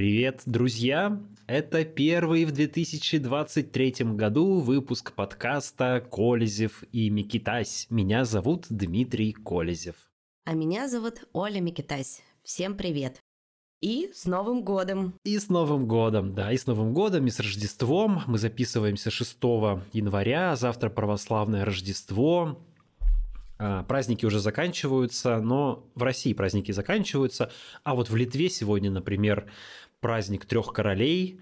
Привет, друзья! Это первый в 2023 году выпуск подкаста «Колезев и Микитась». Меня зовут Дмитрий Колезев. А меня зовут Оля Микитась. Всем привет! И с Новым годом! И с Новым годом, да, и с Новым годом, и с Рождеством. Мы записываемся 6 января, завтра православное Рождество. А, праздники уже заканчиваются, но в России праздники заканчиваются, а вот в Литве сегодня, например, праздник трех королей,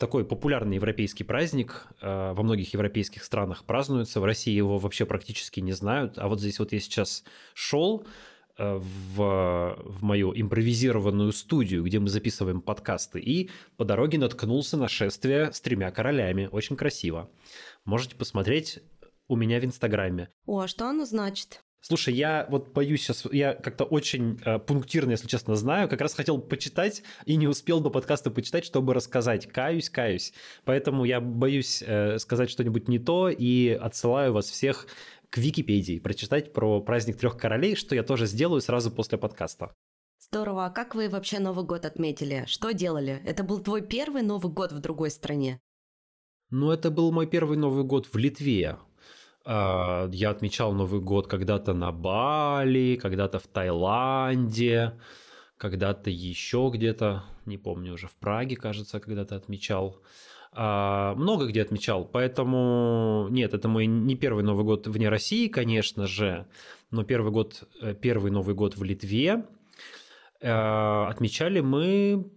такой популярный европейский праздник, а, во многих европейских странах празднуется, в России его вообще практически не знают, а вот здесь вот я сейчас шел а, в, в мою импровизированную студию, где мы записываем подкасты, и по дороге наткнулся на шествие с тремя королями, очень красиво. Можете посмотреть у меня в Инстаграме. О, а что оно значит? Слушай, я вот боюсь сейчас, я как-то очень э, пунктирно, если честно, знаю, как раз хотел почитать и не успел до подкаста почитать, чтобы рассказать. Каюсь, каюсь. Поэтому я боюсь э, сказать что-нибудь не то и отсылаю вас всех к Википедии, прочитать про праздник трех королей, что я тоже сделаю сразу после подкаста. Здорово. А как вы вообще Новый год отметили? Что делали? Это был твой первый Новый год в другой стране? Ну, это был мой первый Новый год в Литве. А, я отмечал Новый год когда-то на Бали, когда-то в Таиланде, когда-то еще где-то, не помню уже, в Праге, кажется, когда-то отмечал. А, много где отмечал, поэтому нет, это мой не первый Новый год вне России, конечно же, но первый год, э, первый Новый год в Литве. А, отмечали мы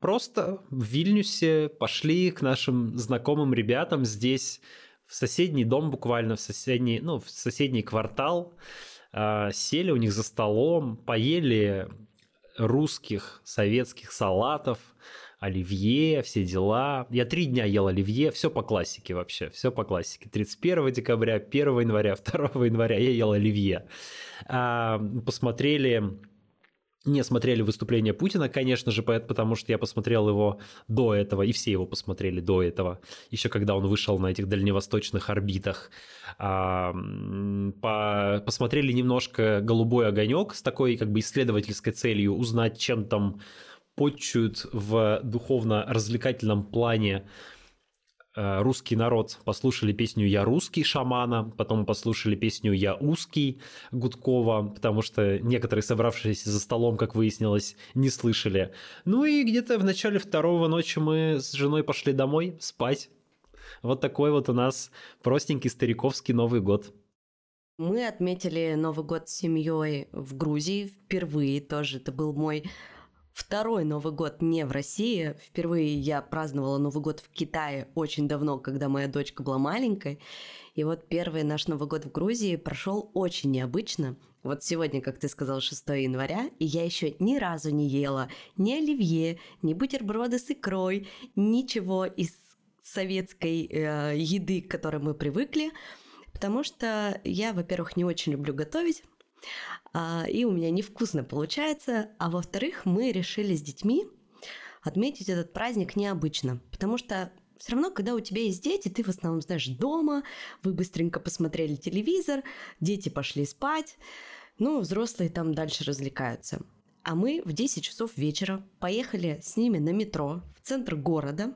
просто в Вильнюсе, пошли к нашим знакомым ребятам здесь в соседний дом буквально, в соседний, ну, в соседний квартал, э, сели у них за столом, поели русских советских салатов, оливье, все дела. Я три дня ел оливье, все по классике вообще, все по классике. 31 декабря, 1 января, 2 января я ел оливье. А, посмотрели не смотрели выступление Путина, конечно же, потому что я посмотрел его до этого, и все его посмотрели до этого, еще когда он вышел на этих дальневосточных орбитах. А, по, посмотрели немножко «Голубой огонек» с такой как бы исследовательской целью узнать, чем там почуют в духовно-развлекательном плане русский народ послушали песню «Я русский» Шамана, потом послушали песню «Я узкий» Гудкова, потому что некоторые собравшиеся за столом, как выяснилось, не слышали. Ну и где-то в начале второго ночи мы с женой пошли домой спать. Вот такой вот у нас простенький стариковский Новый год. Мы отметили Новый год с семьей в Грузии впервые тоже. Это был мой Второй Новый год не в России. Впервые я праздновала Новый год в Китае очень давно, когда моя дочка была маленькой. И вот первый наш Новый год в Грузии прошел очень необычно. Вот сегодня, как ты сказал, 6 января, и я еще ни разу не ела ни оливье, ни бутерброды с икрой, ничего из советской э, еды, к которой мы привыкли, потому что я, во-первых, не очень люблю готовить, а, и у меня невкусно получается. А во-вторых, мы решили с детьми отметить этот праздник необычно, потому что все равно, когда у тебя есть дети, ты в основном знаешь дома, вы быстренько посмотрели телевизор, дети пошли спать, ну, взрослые там дальше развлекаются. А мы в 10 часов вечера поехали с ними на метро в центр города,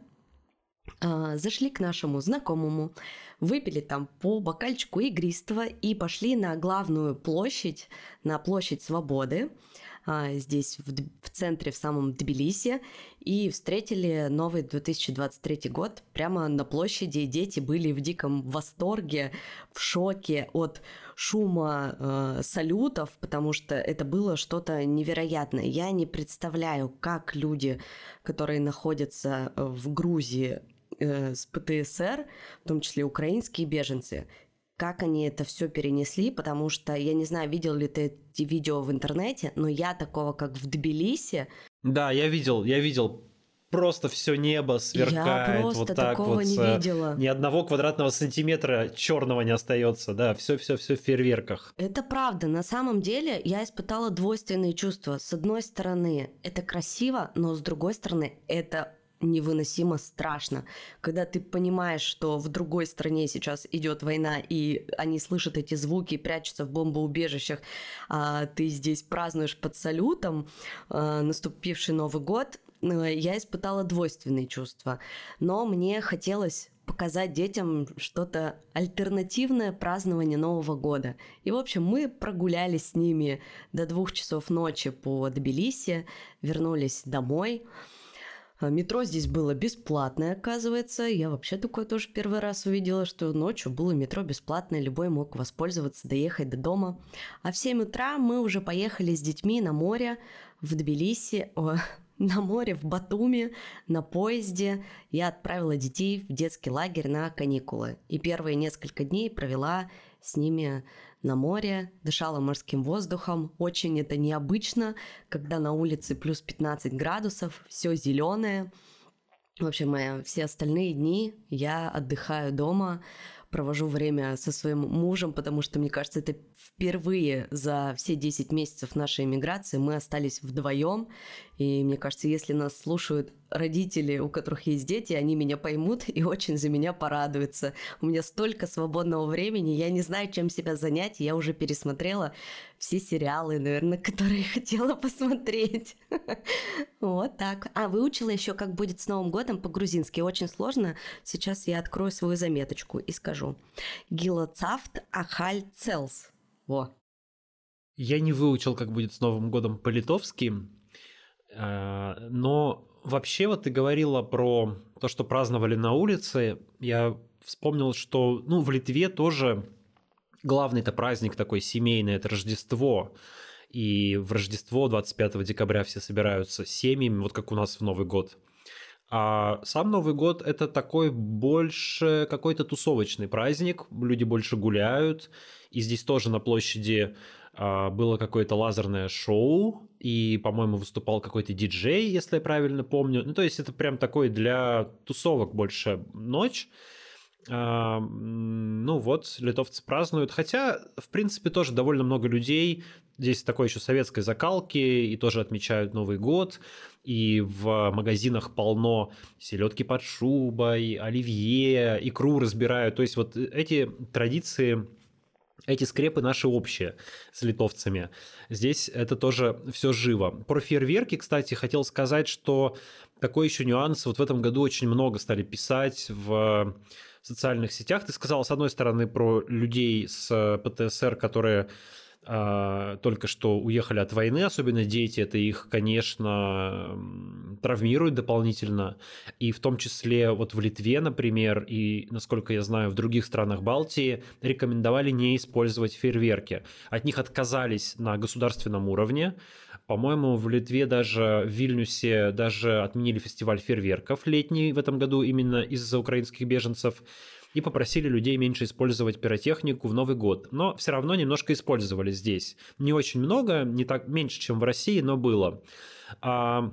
зашли к нашему знакомому, выпили там по бокальчику игристого и пошли на главную площадь, на площадь Свободы, а, здесь в, в центре, в самом Тбилиси, и встретили новый 2023 год прямо на площади. Дети были в диком восторге, в шоке от шума э, салютов, потому что это было что-то невероятное. Я не представляю, как люди, которые находятся в Грузии, э, с ПТСР, в том числе украинские беженцы, как они это все перенесли, потому что, я не знаю, видел ли ты эти видео в интернете, но я такого, как в Тбилиси... Да, я видел, я видел просто все небо сверкает я вот так вот. Не э, видела. Ни одного квадратного сантиметра черного не остается, да, все, все, все в фейерверках. Это правда. На самом деле я испытала двойственные чувства. С одной стороны, это красиво, но с другой стороны, это невыносимо страшно. Когда ты понимаешь, что в другой стране сейчас идет война, и они слышат эти звуки, прячутся в бомбоубежищах, а ты здесь празднуешь под салютом а, наступивший Новый год, э, я испытала двойственные чувства. Но мне хотелось показать детям что-то альтернативное празднованию Нового года. И, в общем, мы прогулялись с ними до двух часов ночи по Тбилиси, вернулись домой. А, метро здесь было бесплатное, оказывается. Я вообще такое тоже первый раз увидела, что ночью было метро бесплатное, любой мог воспользоваться, доехать до дома. А в 7 утра мы уже поехали с детьми на море в Тбилиси, о, на море в Батуми, на поезде. Я отправила детей в детский лагерь на каникулы. И первые несколько дней провела с ними на море, дышала морским воздухом. Очень это необычно, когда на улице плюс 15 градусов, все зеленое. В общем, все остальные дни я отдыхаю дома, провожу время со своим мужем, потому что, мне кажется, это впервые за все 10 месяцев нашей эмиграции мы остались вдвоем. И мне кажется, если нас слушают родители, у которых есть дети, они меня поймут и очень за меня порадуются. У меня столько свободного времени, я не знаю, чем себя занять. Я уже пересмотрела все сериалы, наверное, которые хотела посмотреть. Вот так. А, выучила еще, как будет с Новым годом по-грузински. Очень сложно. Сейчас я открою свою заметочку и скажу. Гилоцафт ахаль целс. Во. Я не выучил, как будет с Новым годом по-литовски, но вообще вот ты говорила про то, что праздновали на улице. Я вспомнил, что ну, в Литве тоже главный это праздник такой семейный, это Рождество. И в Рождество 25 декабря все собираются семьями, вот как у нас в Новый год. А сам Новый год это такой больше какой-то тусовочный праздник, люди больше гуляют, и здесь тоже на площади а, было какое-то лазерное шоу, и, по-моему, выступал какой-то диджей, если я правильно помню. Ну, то есть это прям такой для тусовок больше ночь. А, ну вот, литовцы празднуют. Хотя, в принципе, тоже довольно много людей. Здесь такой еще советской закалки, и тоже отмечают Новый год. И в магазинах полно селедки под шубой, оливье, икру разбирают. То есть вот эти традиции эти скрепы наши общие с литовцами. Здесь это тоже все живо. Про фейерверки, кстати, хотел сказать, что такой еще нюанс. Вот в этом году очень много стали писать в социальных сетях. Ты сказал, с одной стороны, про людей с ПТСР, которые а, только что уехали от войны, особенно дети, это их, конечно, травмирует дополнительно. И в том числе вот в Литве, например, и, насколько я знаю, в других странах Балтии рекомендовали не использовать фейерверки. От них отказались на государственном уровне. По-моему, в Литве даже в Вильнюсе даже отменили фестиваль фейерверков летний в этом году именно из-за украинских беженцев и попросили людей меньше использовать пиротехнику в Новый год. Но все равно немножко использовали здесь. Не очень много, не так меньше, чем в России, но было. А,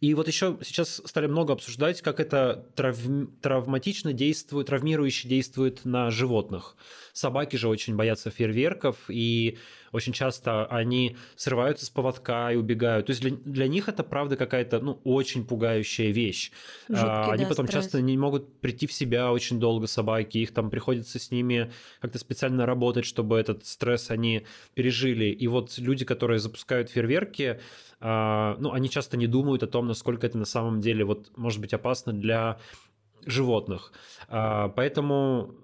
и вот еще сейчас стали много обсуждать, как это трав... травматично действует, травмирующе действует на животных. Собаки же очень боятся фейерверков, и очень часто они срываются с поводка и убегают. То есть для, для них это, правда, какая-то ну, очень пугающая вещь. Жуткий, а, они да, потом стресс. часто не могут прийти в себя очень долго, собаки. Их там приходится с ними как-то специально работать, чтобы этот стресс они пережили. И вот люди, которые запускают фейерверки, ну, они часто не думают о том, насколько это на самом деле вот может быть опасно для животных. А, поэтому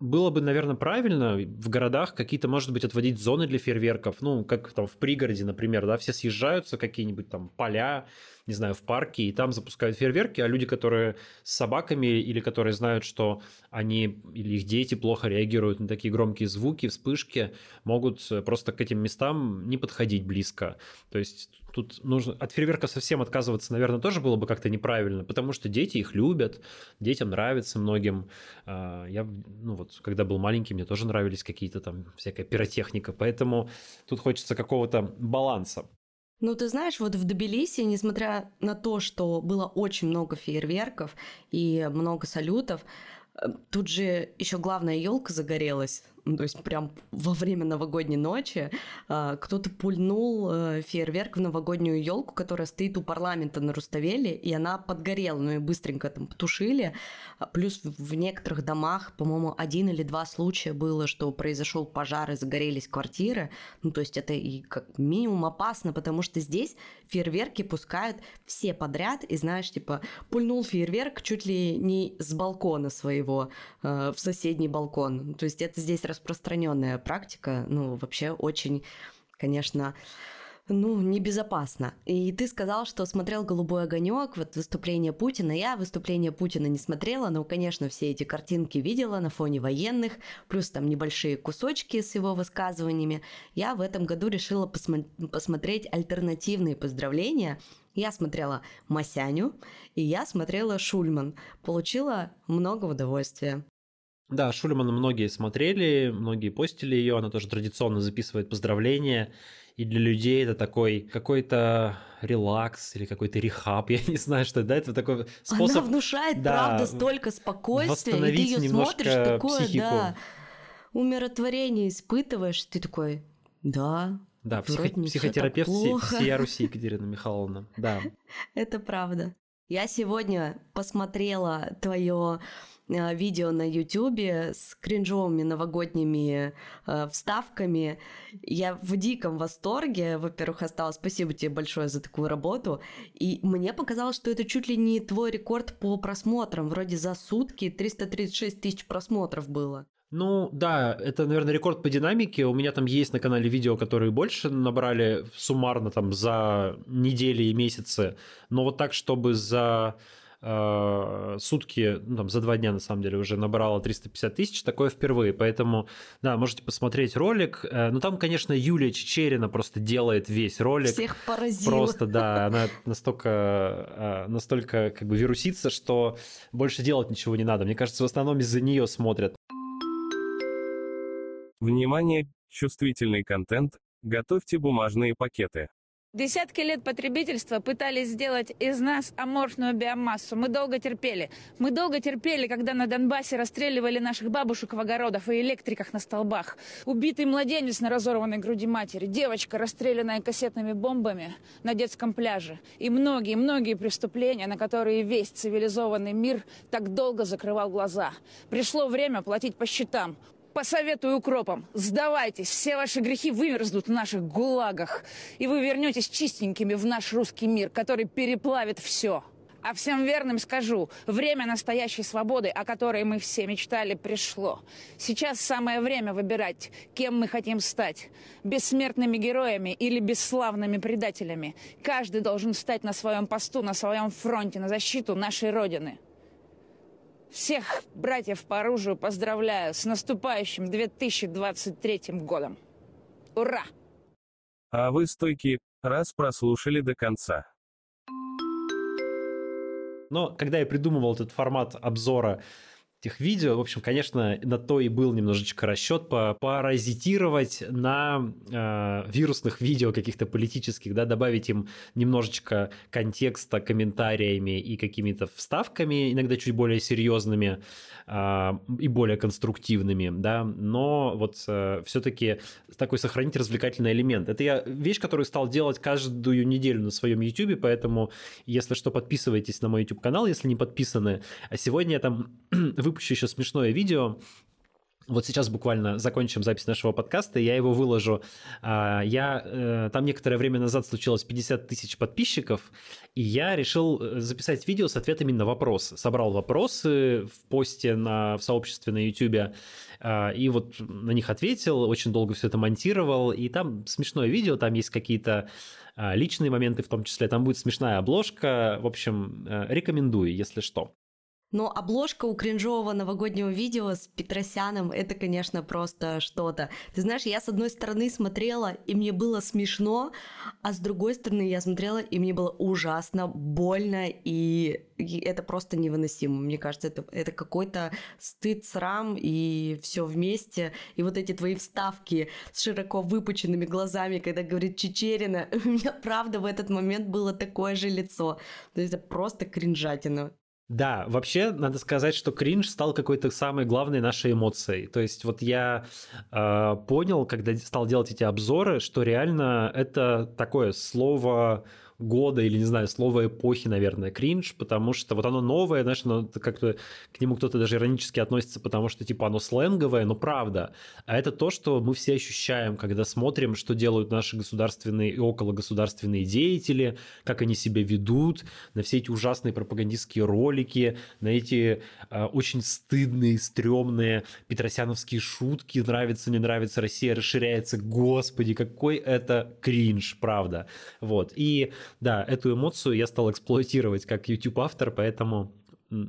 было бы, наверное, правильно в городах какие-то, может быть, отводить зоны для фейерверков, ну, как там в пригороде, например, да, все съезжаются, какие-нибудь там поля, не знаю, в парке, и там запускают фейерверки, а люди, которые с собаками или которые знают, что они или их дети плохо реагируют на такие громкие звуки, вспышки, могут просто к этим местам не подходить близко. То есть тут нужно от фейерверка совсем отказываться, наверное, тоже было бы как-то неправильно, потому что дети их любят, детям нравится многим. А, я, ну вот, когда был маленький, мне тоже нравились какие-то там всякая пиротехника, поэтому тут хочется какого-то баланса. Ну, ты знаешь, вот в Тбилиси, несмотря на то, что было очень много фейерверков и много салютов, э, тут же еще главная елка загорелась. Ну, то есть прям во время новогодней ночи э, кто-то пульнул э, фейерверк в новогоднюю елку, которая стоит у парламента на Руставеле, и она подгорела, ну и быстренько там потушили. А плюс в некоторых домах, по-моему, один или два случая было, что произошел пожар и загорелись квартиры. Ну, то есть это и как минимум опасно, потому что здесь фейерверки пускают все подряд, и знаешь, типа, пульнул фейерверк чуть ли не с балкона своего э, в соседний балкон. То есть это здесь распространенная практика, ну, вообще очень, конечно, ну, небезопасно. И ты сказал, что смотрел «Голубой огонек», вот выступление Путина. Я выступление Путина не смотрела, но, конечно, все эти картинки видела на фоне военных, плюс там небольшие кусочки с его высказываниями. Я в этом году решила посмо- посмотреть альтернативные поздравления. Я смотрела Масяню, и я смотрела Шульман. Получила много удовольствия. Да, Шульман многие смотрели, многие постили ее, она тоже традиционно записывает поздравления и для людей это такой какой-то релакс или какой-то рехаб, я не знаю, что это, да, это такой способ... Она внушает, да, правда, столько спокойствия, и ты ее смотришь, такое, психику. да, умиротворение испытываешь, ты такой, да, да, психо- психотерапевт всея Руси Екатерина Михайловна, да. Это правда. Я сегодня посмотрела твое видео на Ютубе с кринжовыми новогодними э, вставками. Я в диком восторге, во-первых, осталась. Спасибо тебе большое за такую работу. И мне показалось, что это чуть ли не твой рекорд по просмотрам. Вроде за сутки 336 тысяч просмотров было. Ну да, это, наверное, рекорд по динамике. У меня там есть на канале видео, которые больше набрали суммарно там за недели и месяцы. Но вот так, чтобы за э, сутки, ну, там, за два дня, на самом деле, уже набрала 350 тысяч, такое впервые, поэтому, да, можете посмотреть ролик, э, ну, там, конечно, Юлия Чечерина просто делает весь ролик. Всех поразила. Просто, да, она настолько, э, настолько, как бы, вирусится, что больше делать ничего не надо. Мне кажется, в основном из-за нее смотрят. Внимание, чувствительный контент, готовьте бумажные пакеты. Десятки лет потребительства пытались сделать из нас аморфную биомассу. Мы долго терпели. Мы долго терпели, когда на Донбассе расстреливали наших бабушек в огородах и электриках на столбах. Убитый младенец на разорванной груди матери. Девочка, расстрелянная кассетными бомбами на детском пляже. И многие-многие преступления, на которые весь цивилизованный мир так долго закрывал глаза. Пришло время платить по счетам. Посоветую укропам, сдавайтесь, все ваши грехи вымерзнут в наших гулагах, и вы вернетесь чистенькими в наш русский мир, который переплавит все. А всем верным скажу, время настоящей свободы, о которой мы все мечтали, пришло. Сейчас самое время выбирать, кем мы хотим стать. Бессмертными героями или бесславными предателями. Каждый должен стать на своем посту, на своем фронте, на защиту нашей Родины. Всех братьев по оружию поздравляю с наступающим 2023 годом. Ура! А вы стойки, раз прослушали до конца. Но когда я придумывал этот формат обзора этих видео. В общем, конечно, на то и был немножечко расчет по паразитировать на э, вирусных видео каких-то политических, да, добавить им немножечко контекста комментариями и какими-то вставками, иногда чуть более серьезными э, и более конструктивными, да, но вот э, все-таки такой сохранить развлекательный элемент. Это я вещь, которую стал делать каждую неделю на своем YouTube, поэтому, если что, подписывайтесь на мой YouTube канал, если не подписаны. А сегодня я там выпущу еще смешное видео. Вот сейчас буквально закончим запись нашего подкаста, я его выложу. А, я, э, там некоторое время назад случилось 50 тысяч подписчиков, и я решил э, записать видео с ответами на вопросы. Собрал вопросы в посте на, в сообществе на YouTube, а, и вот на них ответил, очень долго все это монтировал, и там смешное видео, там есть какие-то а, личные моменты в том числе, там будет смешная обложка, в общем, э, рекомендую, если что. Но обложка у кринжового новогоднего видео с Петросяном, это, конечно, просто что-то. Ты знаешь, я с одной стороны смотрела, и мне было смешно, а с другой стороны я смотрела, и мне было ужасно больно, и, и это просто невыносимо. Мне кажется, это, это какой-то стыд, срам, и все вместе. И вот эти твои вставки с широко выпученными глазами, когда говорит Чечерина, у меня правда в этот момент было такое же лицо. То есть это просто кринжатина. Да, вообще надо сказать, что кринж стал какой-то самой главной нашей эмоцией. То есть вот я э, понял, когда стал делать эти обзоры, что реально это такое слово года или, не знаю, слово эпохи, наверное, кринж, потому что вот оно новое, знаешь, оно как-то к нему кто-то даже иронически относится, потому что, типа, оно сленговое, но правда. А это то, что мы все ощущаем, когда смотрим, что делают наши государственные и окологосударственные деятели, как они себя ведут, на все эти ужасные пропагандистские ролики, на эти э, очень стыдные, стрёмные петросяновские шутки, нравится, не нравится, Россия расширяется, господи, какой это кринж, правда. Вот. И да, эту эмоцию я стал эксплуатировать как YouTube-автор, поэтому,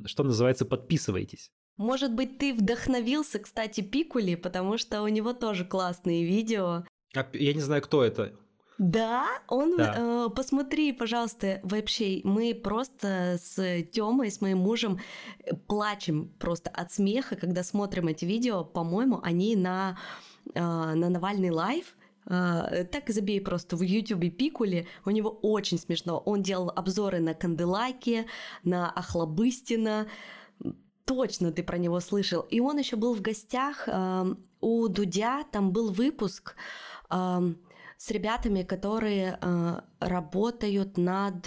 что называется, подписывайтесь. Может быть, ты вдохновился, кстати, Пикули, потому что у него тоже классные видео. А, я не знаю, кто это. Да, он, да. Э, посмотри, пожалуйста, вообще, мы просто с Тёмой, с моим мужем э, плачем просто от смеха, когда смотрим эти видео. По-моему, они на, э, на Навальный Live, так забей просто в Ютубе Пикули, у него очень смешно. Он делал обзоры на Канделаки, на Охлобыстина. Точно ты про него слышал. И он еще был в гостях э, у Дудя, там был выпуск э, с ребятами, которые работают над,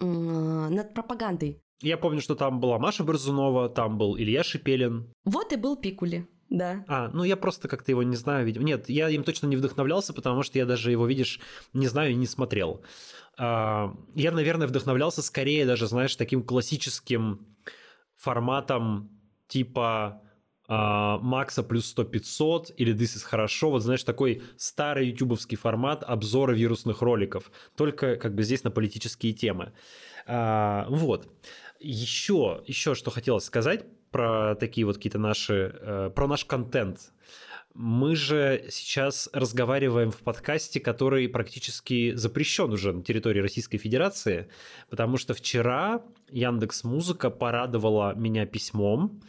над пропагандой. Я помню, что там была Маша Борзунова, там был Илья Шипелин. Вот и был Пикули. Да. А, ну я просто как-то его не знаю, видимо. Нет, я им точно не вдохновлялся, потому что я даже его, видишь, не знаю и не смотрел. А, я, наверное, вдохновлялся скорее даже, знаешь, таким классическим форматом типа а, Макса плюс 100 500 или This is хорошо, вот знаешь, такой старый ютубовский формат обзора вирусных роликов, только как бы здесь на политические темы. А, вот. Еще, еще что хотелось сказать про такие вот какие-то наши, э, про наш контент. Мы же сейчас разговариваем в подкасте, который практически запрещен уже на территории Российской Федерации, потому что вчера Яндекс Музыка порадовала меня письмом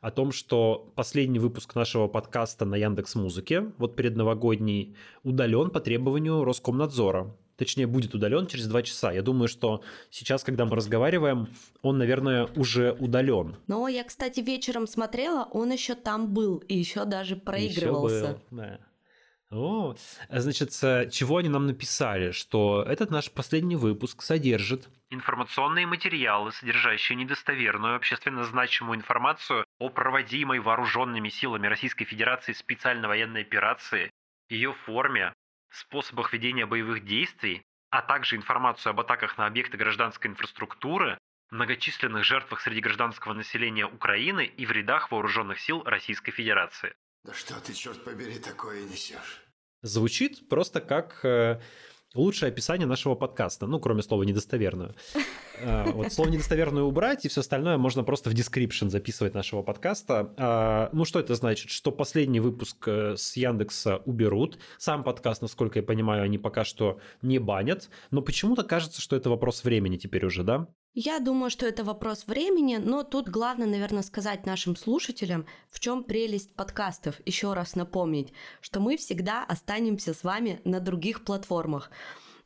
о том, что последний выпуск нашего подкаста на Яндекс Музыке, вот перед новогодний, удален по требованию Роскомнадзора точнее, будет удален через два часа. Я думаю, что сейчас, когда мы разговариваем, он, наверное, уже удален. Но я, кстати, вечером смотрела, он еще там был и еще даже проигрывался. Еще был, да. О, значит, чего они нам написали? Что этот наш последний выпуск содержит информационные материалы, содержащие недостоверную, общественно значимую информацию о проводимой вооруженными силами Российской Федерации специальной военной операции, ее форме, способах ведения боевых действий, а также информацию об атаках на объекты гражданской инфраструктуры, многочисленных жертвах среди гражданского населения Украины и вредах вооруженных сил Российской Федерации. Да что ты, черт побери, такое несешь? Звучит просто как э, лучшее описание нашего подкаста, ну, кроме слова недостоверную. А, вот слово недостоверную убрать, и все остальное можно просто в description записывать нашего подкаста. А, ну, что это значит? Что последний выпуск э, с Яндекса уберут. Сам подкаст, насколько я понимаю, они пока что не банят. Но почему-то кажется, что это вопрос времени теперь уже, да? Я думаю, что это вопрос времени, но тут главное, наверное, сказать нашим слушателям, в чем прелесть подкастов. Еще раз напомнить, что мы всегда останемся с вами на других платформах.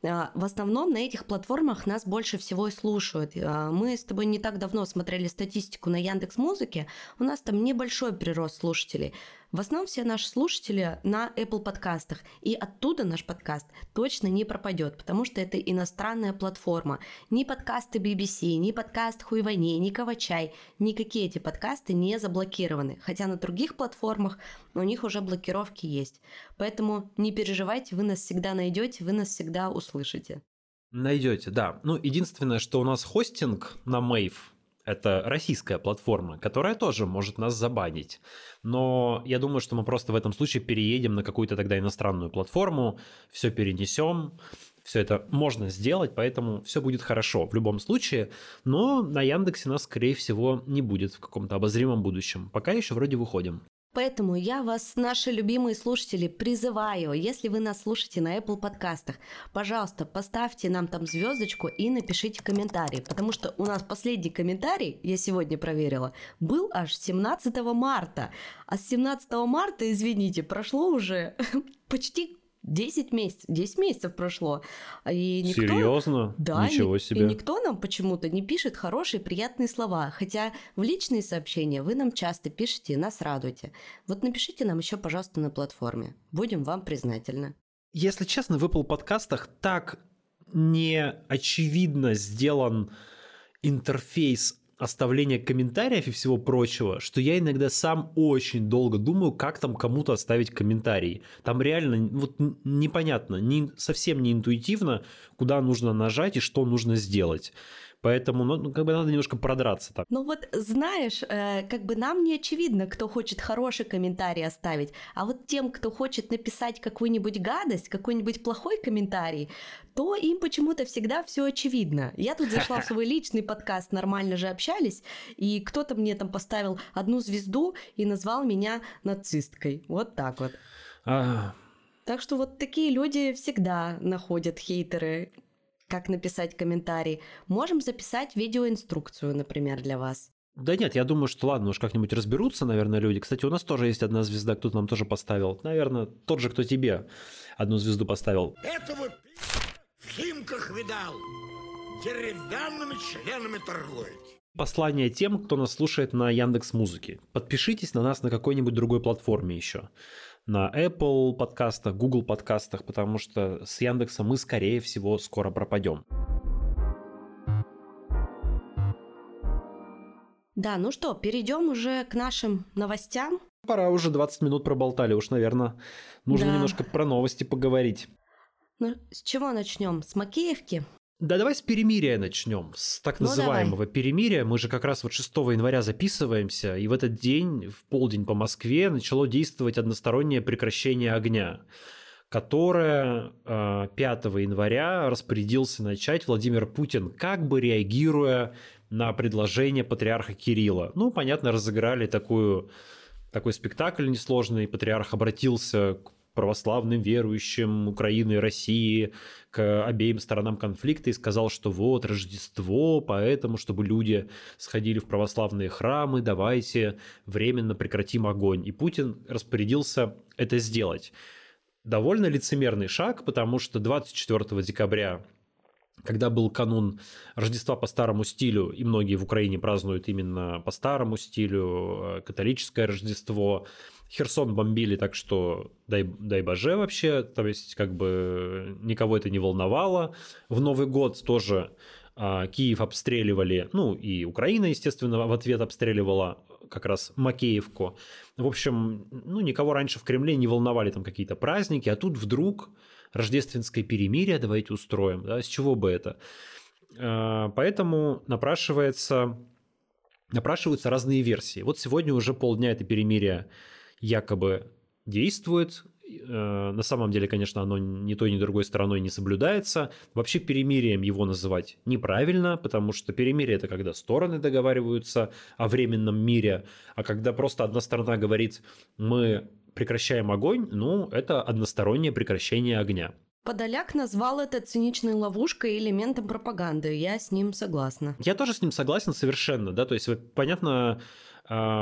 А, в основном на этих платформах нас больше всего и слушают. А, мы с тобой не так давно смотрели статистику на Яндекс Музыке. У нас там небольшой прирост слушателей. В основном все наши слушатели на Apple подкастах, и оттуда наш подкаст точно не пропадет, потому что это иностранная платформа. Ни подкасты BBC, ни подкаст Хуй войне, ни Кавачай, никакие эти подкасты не заблокированы, хотя на других платформах у них уже блокировки есть. Поэтому не переживайте, вы нас всегда найдете, вы нас всегда услышите. Найдете, да. Ну, единственное, что у нас хостинг на Mave это российская платформа, которая тоже может нас забанить. Но я думаю, что мы просто в этом случае переедем на какую-то тогда иностранную платформу, все перенесем, все это можно сделать, поэтому все будет хорошо в любом случае. Но на Яндексе нас, скорее всего, не будет в каком-то обозримом будущем. Пока еще вроде выходим. Поэтому я вас, наши любимые слушатели, призываю, если вы нас слушаете на Apple подкастах, пожалуйста, поставьте нам там звездочку и напишите комментарий, потому что у нас последний комментарий, я сегодня проверила, был аж 17 марта, а с 17 марта, извините, прошло уже почти 10 месяцев, 10 месяцев прошло. И никто, Серьезно? Да, Ничего и, себе. и никто нам почему-то не пишет хорошие, приятные слова. Хотя в личные сообщения вы нам часто пишете и нас радуете. Вот напишите нам еще, пожалуйста, на платформе. Будем вам признательны. Если честно, в Apple подкастах так не очевидно сделан интерфейс оставления комментариев и всего прочего, что я иногда сам очень долго думаю, как там кому-то оставить комментарий. Там реально вот непонятно, не, совсем не интуитивно, куда нужно нажать и что нужно сделать. Поэтому, ну, ну, как бы надо немножко продраться там. Ну вот, знаешь, э, как бы нам не очевидно, кто хочет хороший комментарий оставить, а вот тем, кто хочет написать какую-нибудь гадость, какой-нибудь плохой комментарий, то им почему-то всегда все очевидно. Я тут зашла в свой личный подкаст, нормально же общались, и кто-то мне там поставил одну звезду и назвал меня нацисткой. Вот так вот. А, Так что вот такие люди всегда находят хейтеры как написать комментарий. Можем записать видеоинструкцию, например, для вас. Да нет, я думаю, что ладно, уж как-нибудь разберутся, наверное, люди. Кстати, у нас тоже есть одна звезда, кто-то нам тоже поставил. Наверное, тот же, кто тебе одну звезду поставил. Этого в Химках видал. Деревянными членами торгует. Послание тем, кто нас слушает на Яндекс Музыке. Подпишитесь на нас на какой-нибудь другой платформе еще. На Apple подкастах, Google подкастах, потому что с Яндекса мы, скорее всего, скоро пропадем. Да, ну что, перейдем уже к нашим новостям. Пора уже 20 минут проболтали, уж, наверное, нужно Да. немножко про новости поговорить. Ну, с чего начнем? С Макеевки? Да давай с перемирия начнем, с так Ну, называемого перемирия. Мы же как раз вот 6 января записываемся, и в этот день, в полдень по Москве, начало действовать одностороннее прекращение огня, которое э, 5 января распорядился начать Владимир Путин, как бы реагируя на предложение патриарха Кирилла. Ну, понятно, разыграли такую, такой спектакль несложный. Патриарх обратился к православным верующим Украины и России, к обеим сторонам конфликта и сказал, что вот Рождество, поэтому, чтобы люди сходили в православные храмы, давайте временно прекратим огонь. И Путин распорядился это сделать. Довольно лицемерный шаг, потому что 24 декабря когда был канун Рождества по старому стилю, и многие в Украине празднуют именно по старому стилю, э, католическое Рождество, Херсон бомбили, так что дай, дай боже вообще, то есть как бы никого это не волновало. В Новый год тоже а, Киев обстреливали, ну и Украина, естественно, в ответ обстреливала как раз Макеевку. В общем, ну никого раньше в Кремле не волновали там какие-то праздники, а тут вдруг рождественское перемирие давайте устроим, да, с чего бы это? А, Поэтому напрашивается, напрашиваются разные версии. Вот сегодня уже полдня это перемирие якобы действует. Э, На самом деле, конечно, оно ни той, ни другой стороной не соблюдается. Вообще перемирием его называть неправильно, потому что перемирие – это когда стороны договариваются о временном мире, а когда просто одна сторона говорит «мы прекращаем огонь», ну, это одностороннее прекращение огня. Подоляк назвал это циничной ловушкой и элементом пропаганды. Я с ним согласна. Я тоже с ним согласен совершенно, да, то есть понятно,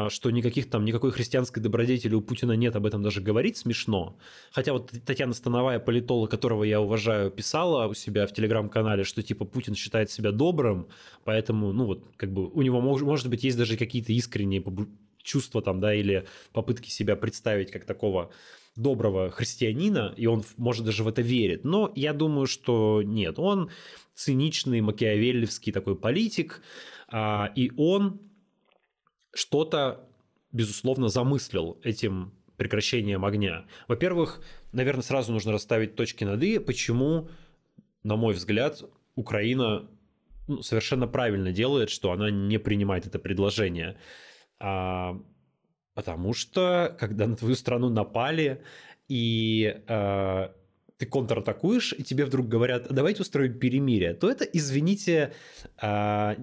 что никаких там, никакой христианской добродетели у Путина нет, об этом даже говорить смешно. Хотя вот Татьяна Становая, политолог, которого я уважаю, писала у себя в телеграм-канале, что типа Путин считает себя добрым, поэтому, ну вот, как бы у него, мож- может быть, есть даже какие-то искренние чувства там, да, или попытки себя представить как такого доброго христианина, и он, может, даже в это верит. Но я думаю, что нет, он циничный, макиавеллевский такой политик, а, и он что-то, безусловно, замыслил этим прекращением огня. Во-первых, наверное, сразу нужно расставить точки над «и», почему, на мой взгляд, Украина ну, совершенно правильно делает, что она не принимает это предложение. А, потому что, когда на твою страну напали, и а, ты контратакуешь, и тебе вдруг говорят, давайте устроим перемирие, то это, извините, а,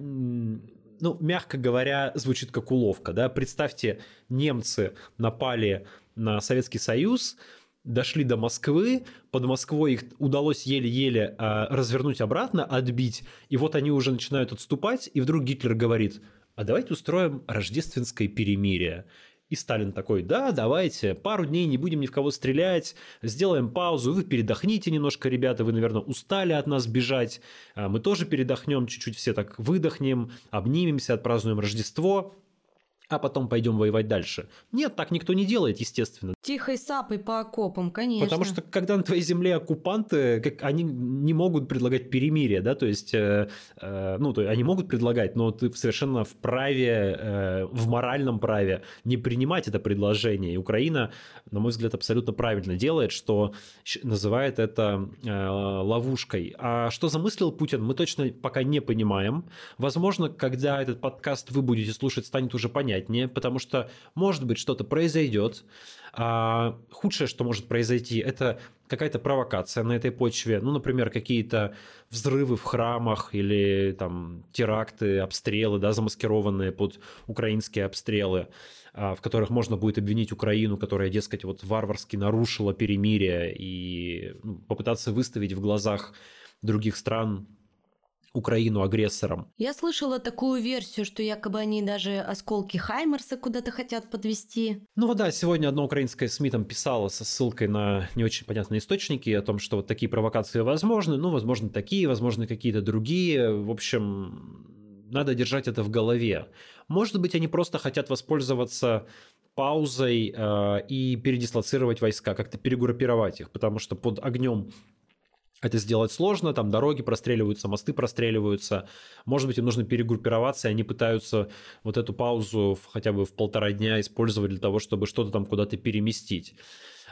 ну, мягко говоря, звучит как уловка. Да? Представьте, немцы напали на Советский Союз, дошли до Москвы, под Москвой их удалось еле-еле а, развернуть обратно, отбить, и вот они уже начинают отступать, и вдруг Гитлер говорит, а давайте устроим рождественское перемирие. И Сталин такой, да, давайте, пару дней не будем ни в кого стрелять, сделаем паузу, вы передохните немножко, ребята, вы, наверное, устали от нас бежать, а мы тоже передохнем, чуть-чуть все так выдохнем, обнимемся, отпразднуем Рождество а потом пойдем воевать дальше. Нет, так никто не делает, естественно. Тихой сапой по окопам, конечно. Потому что когда на твоей земле оккупанты, как, они не могут предлагать перемирие, да, то есть, э, э, ну, то есть они могут предлагать, но ты совершенно вправе, э, в моральном праве не принимать это предложение. И Украина, на мой взгляд, абсолютно правильно делает, что называет это э, ловушкой. А что замыслил Путин, мы точно пока не понимаем. Возможно, когда этот подкаст вы будете слушать, станет уже понятно понятнее, потому что, может быть, что-то произойдет. А худшее, что может произойти, это какая-то провокация на этой почве. Ну, например, какие-то взрывы в храмах или там теракты, обстрелы, да, замаскированные под украинские обстрелы а, в которых можно будет обвинить Украину, которая, дескать, вот варварски нарушила перемирие и ну, попытаться выставить в глазах других стран Украину агрессором. Я слышала такую версию, что якобы они даже осколки Хаймерса куда-то хотят подвести. Ну да, сегодня одно украинское СМИ там писало со ссылкой на не очень понятные источники о том, что вот такие провокации возможны, ну, возможно, такие, возможно, какие-то другие. В общем, надо держать это в голове. Может быть, они просто хотят воспользоваться паузой э, и передислоцировать войска, как-то перегруппировать их, потому что под огнем это сделать сложно, там дороги простреливаются, мосты простреливаются. Может быть, им нужно перегруппироваться, и они пытаются вот эту паузу в, хотя бы в полтора дня использовать для того, чтобы что-то там куда-то переместить.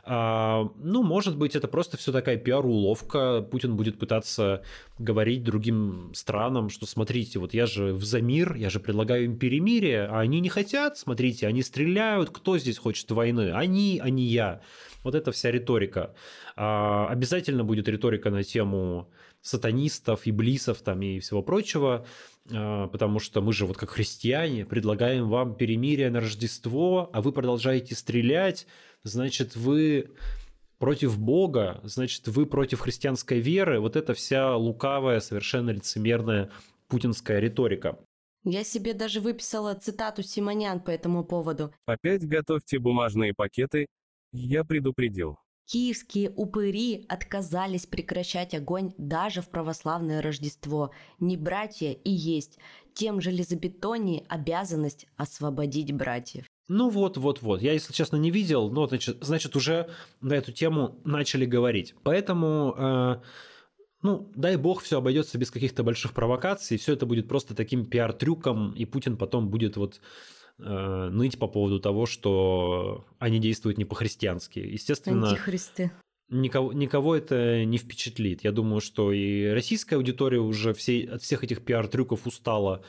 А, ну, может быть, это просто все такая пиар-уловка. Путин будет пытаться говорить другим странам, что смотрите, вот я же в замир, я же предлагаю им перемирие, а они не хотят, смотрите, они стреляют, кто здесь хочет войны? Они, а не я. Вот эта вся риторика. А, обязательно будет риторика на тему сатанистов, иблисов там и всего прочего, а, потому что мы же вот как христиане предлагаем вам перемирие на Рождество, а вы продолжаете стрелять, значит, вы против Бога, значит, вы против христианской веры. Вот это вся лукавая, совершенно лицемерная путинская риторика. Я себе даже выписала цитату Симонян по этому поводу. Опять готовьте бумажные пакеты, я предупредил. Киевские упыри отказались прекращать огонь даже в православное Рождество. Не братья и есть. Тем железобетоннее обязанность освободить братьев. Ну вот, вот, вот. Я, если честно, не видел, но значит, значит уже на эту тему начали говорить. Поэтому, э, ну, дай бог, все обойдется без каких-то больших провокаций, все это будет просто таким пиар-трюком, и Путин потом будет вот э, ныть по поводу того, что они действуют не по-христиански. Естественно, Антихристы. Никого, никого это не впечатлит. Я думаю, что и российская аудитория уже все, от всех этих пиар-трюков устала.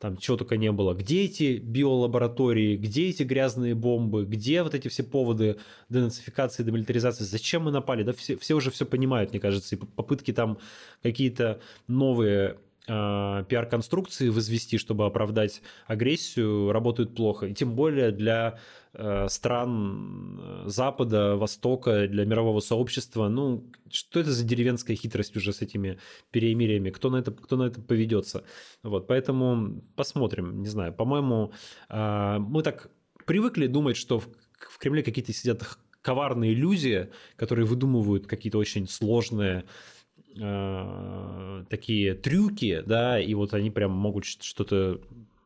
Там чего только не было. Где эти биолаборатории, где эти грязные бомбы, где вот эти все поводы денацификации, демилитаризации, зачем мы напали? Да все, все уже все понимают, мне кажется, и попытки там какие-то новые э, пиар-конструкции возвести, чтобы оправдать агрессию, работают плохо. И тем более для э, стран э, Запада, Востока, для мирового сообщества. Ну, что это за деревенская хитрость уже с этими перемириями? Кто на это, кто на это поведется? Вот, поэтому посмотрим. Не знаю, по-моему, э, мы так привыкли думать, что в, в Кремле какие-то сидят коварные иллюзии, которые выдумывают какие-то очень сложные э, такие трюки, да, и вот они прям могут что-то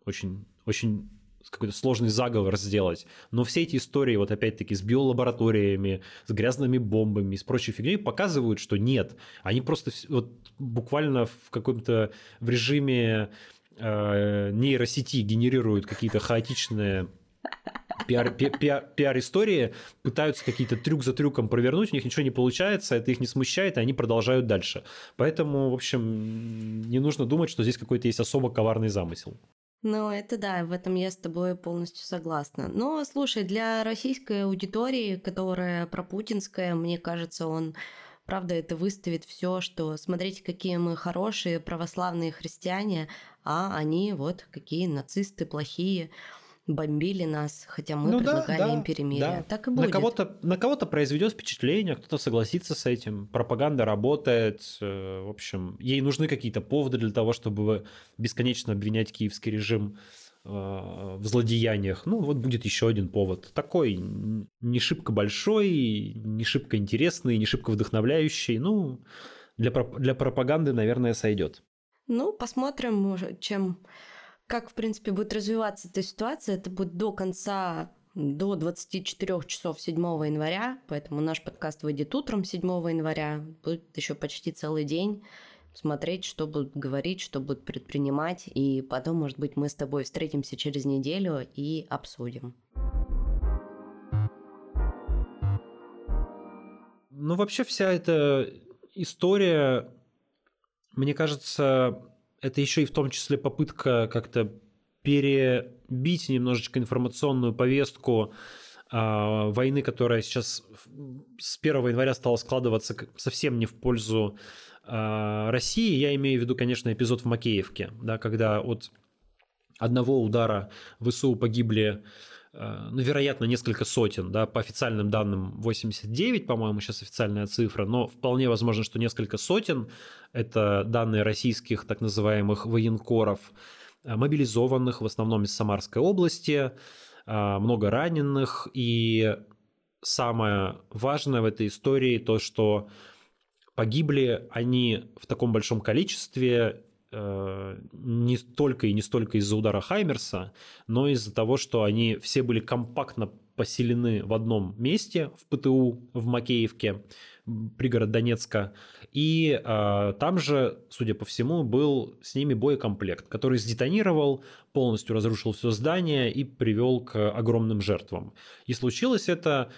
очень, очень какой-то сложный заговор сделать. Но все эти истории, вот опять-таки, с биолабораториями, с грязными бомбами, с прочей фигней показывают, что нет. Они просто вот буквально в каком-то в режиме э, нейросети генерируют какие-то хаотичные пиар-истории, пытаются какие-то трюк за трюком провернуть, у них ничего не получается, это их не смущает, и они продолжают дальше. Поэтому, в общем, не нужно думать, что здесь какой-то есть особо коварный замысел. Ну, это да, в этом я с тобой полностью согласна. Но, слушай, для российской аудитории, которая пропутинская, мне кажется, он правда это выставит все, что смотрите, какие мы хорошие православные христиане, а они вот какие нацисты плохие бомбили нас, хотя мы ну, предлагали да, им перемирие. Да. Так и будет. На кого-то, на кого-то произведет впечатление, кто-то согласится с этим. Пропаганда работает. Э, в общем, ей нужны какие-то поводы для того, чтобы бесконечно обвинять киевский режим в злодеяниях. Ну, вот будет еще один повод. Такой не шибко большой, не шибко интересный, не шибко вдохновляющий. Ну, для, для пропаганды, наверное, сойдет. Ну, посмотрим, чем, как, в принципе, будет развиваться эта ситуация. Это будет до конца, до 24 часов 7 января, поэтому наш подкаст выйдет утром 7 января. Будет еще почти целый день смотреть, что будут говорить, что будут предпринимать, и потом, может быть, мы с тобой встретимся через неделю и обсудим. Ну, вообще вся эта история, мне кажется, это еще и в том числе попытка как-то перебить немножечко информационную повестку э, войны, которая сейчас с 1 января стала складываться совсем не в пользу э, России. Я имею в виду, конечно, эпизод в Макеевке, да, когда от одного удара ВСУ погибли ну, вероятно, несколько сотен, да, по официальным данным 89, по-моему, сейчас официальная цифра, но вполне возможно, что несколько сотен, это данные российских так называемых военкоров, э, мобилизованных в основном из Самарской области, э, много раненых, и самое важное в этой истории то, что погибли они в таком большом количестве Э, не только и не столько из-за удара Хаймерса, но из-за того, что они все были компактно поселены в одном месте в ПТУ в Макеевке, пригород Донецка. И э, там же, судя по всему, был с ними боекомплект, который сдетонировал, полностью разрушил все здание и привел к огромным жертвам. И случилось это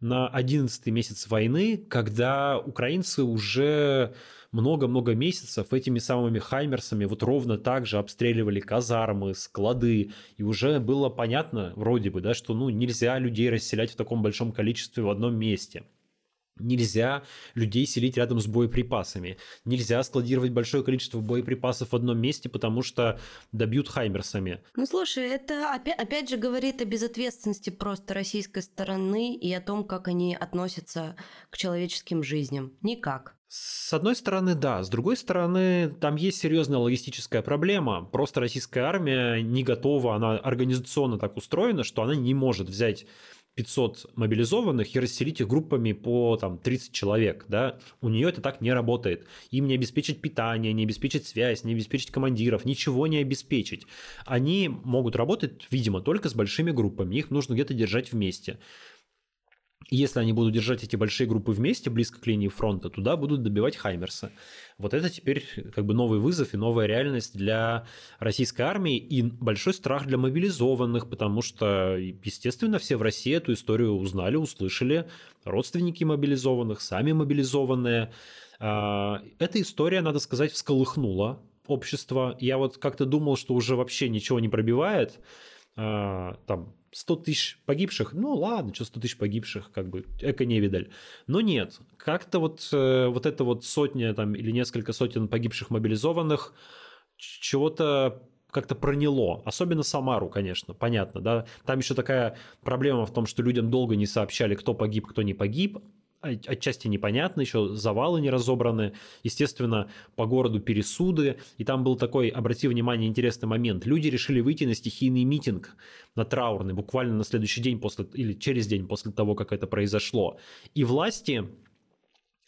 на 11 месяц войны, когда украинцы уже много-много месяцев этими самыми Хаймерсами вот ровно так же обстреливали казармы, склады, и уже было понятно, вроде бы, да, что ну, нельзя людей расселять в таком большом количестве в одном месте. Нельзя людей селить рядом с боеприпасами. Нельзя складировать большое количество боеприпасов в одном месте, потому что добьют хаймерсами. Ну слушай, это опять, опять же говорит о безответственности просто российской стороны и о том, как они относятся к человеческим жизням. Никак. С одной стороны, да. С другой стороны, там есть серьезная логистическая проблема. Просто российская армия не готова, она организационно так устроена, что она не может взять 500 мобилизованных и расселить их группами по там, 30 человек. Да? У нее это так не работает. Им не обеспечить питание, не обеспечить связь, не обеспечить командиров, ничего не обеспечить. Они могут работать, видимо, только с большими группами. Их нужно где-то держать вместе если они будут держать эти большие группы вместе, близко к линии фронта, туда будут добивать Хаймерса. Вот это теперь как бы новый вызов и новая реальность для российской армии и большой страх для мобилизованных, потому что, естественно, все в России эту историю узнали, услышали, родственники мобилизованных, сами мобилизованные. А, эта история, надо сказать, всколыхнула общество. Я вот как-то думал, что уже вообще ничего не пробивает, а, там 100 тысяч погибших, ну ладно, что 100 тысяч погибших, как бы, эко-невидаль. Но нет, как-то вот, э, вот эта вот сотня там или несколько сотен погибших мобилизованных чего-то как-то проняло, особенно Самару, конечно, понятно, да. Там еще такая проблема в том, что людям долго не сообщали, кто погиб, кто не погиб, отчасти непонятно, еще завалы не разобраны, естественно, по городу пересуды, и там был такой, обрати внимание, интересный момент. Люди решили выйти на стихийный митинг, на траурный, буквально на следующий день после, или через день после того, как это произошло. И власти,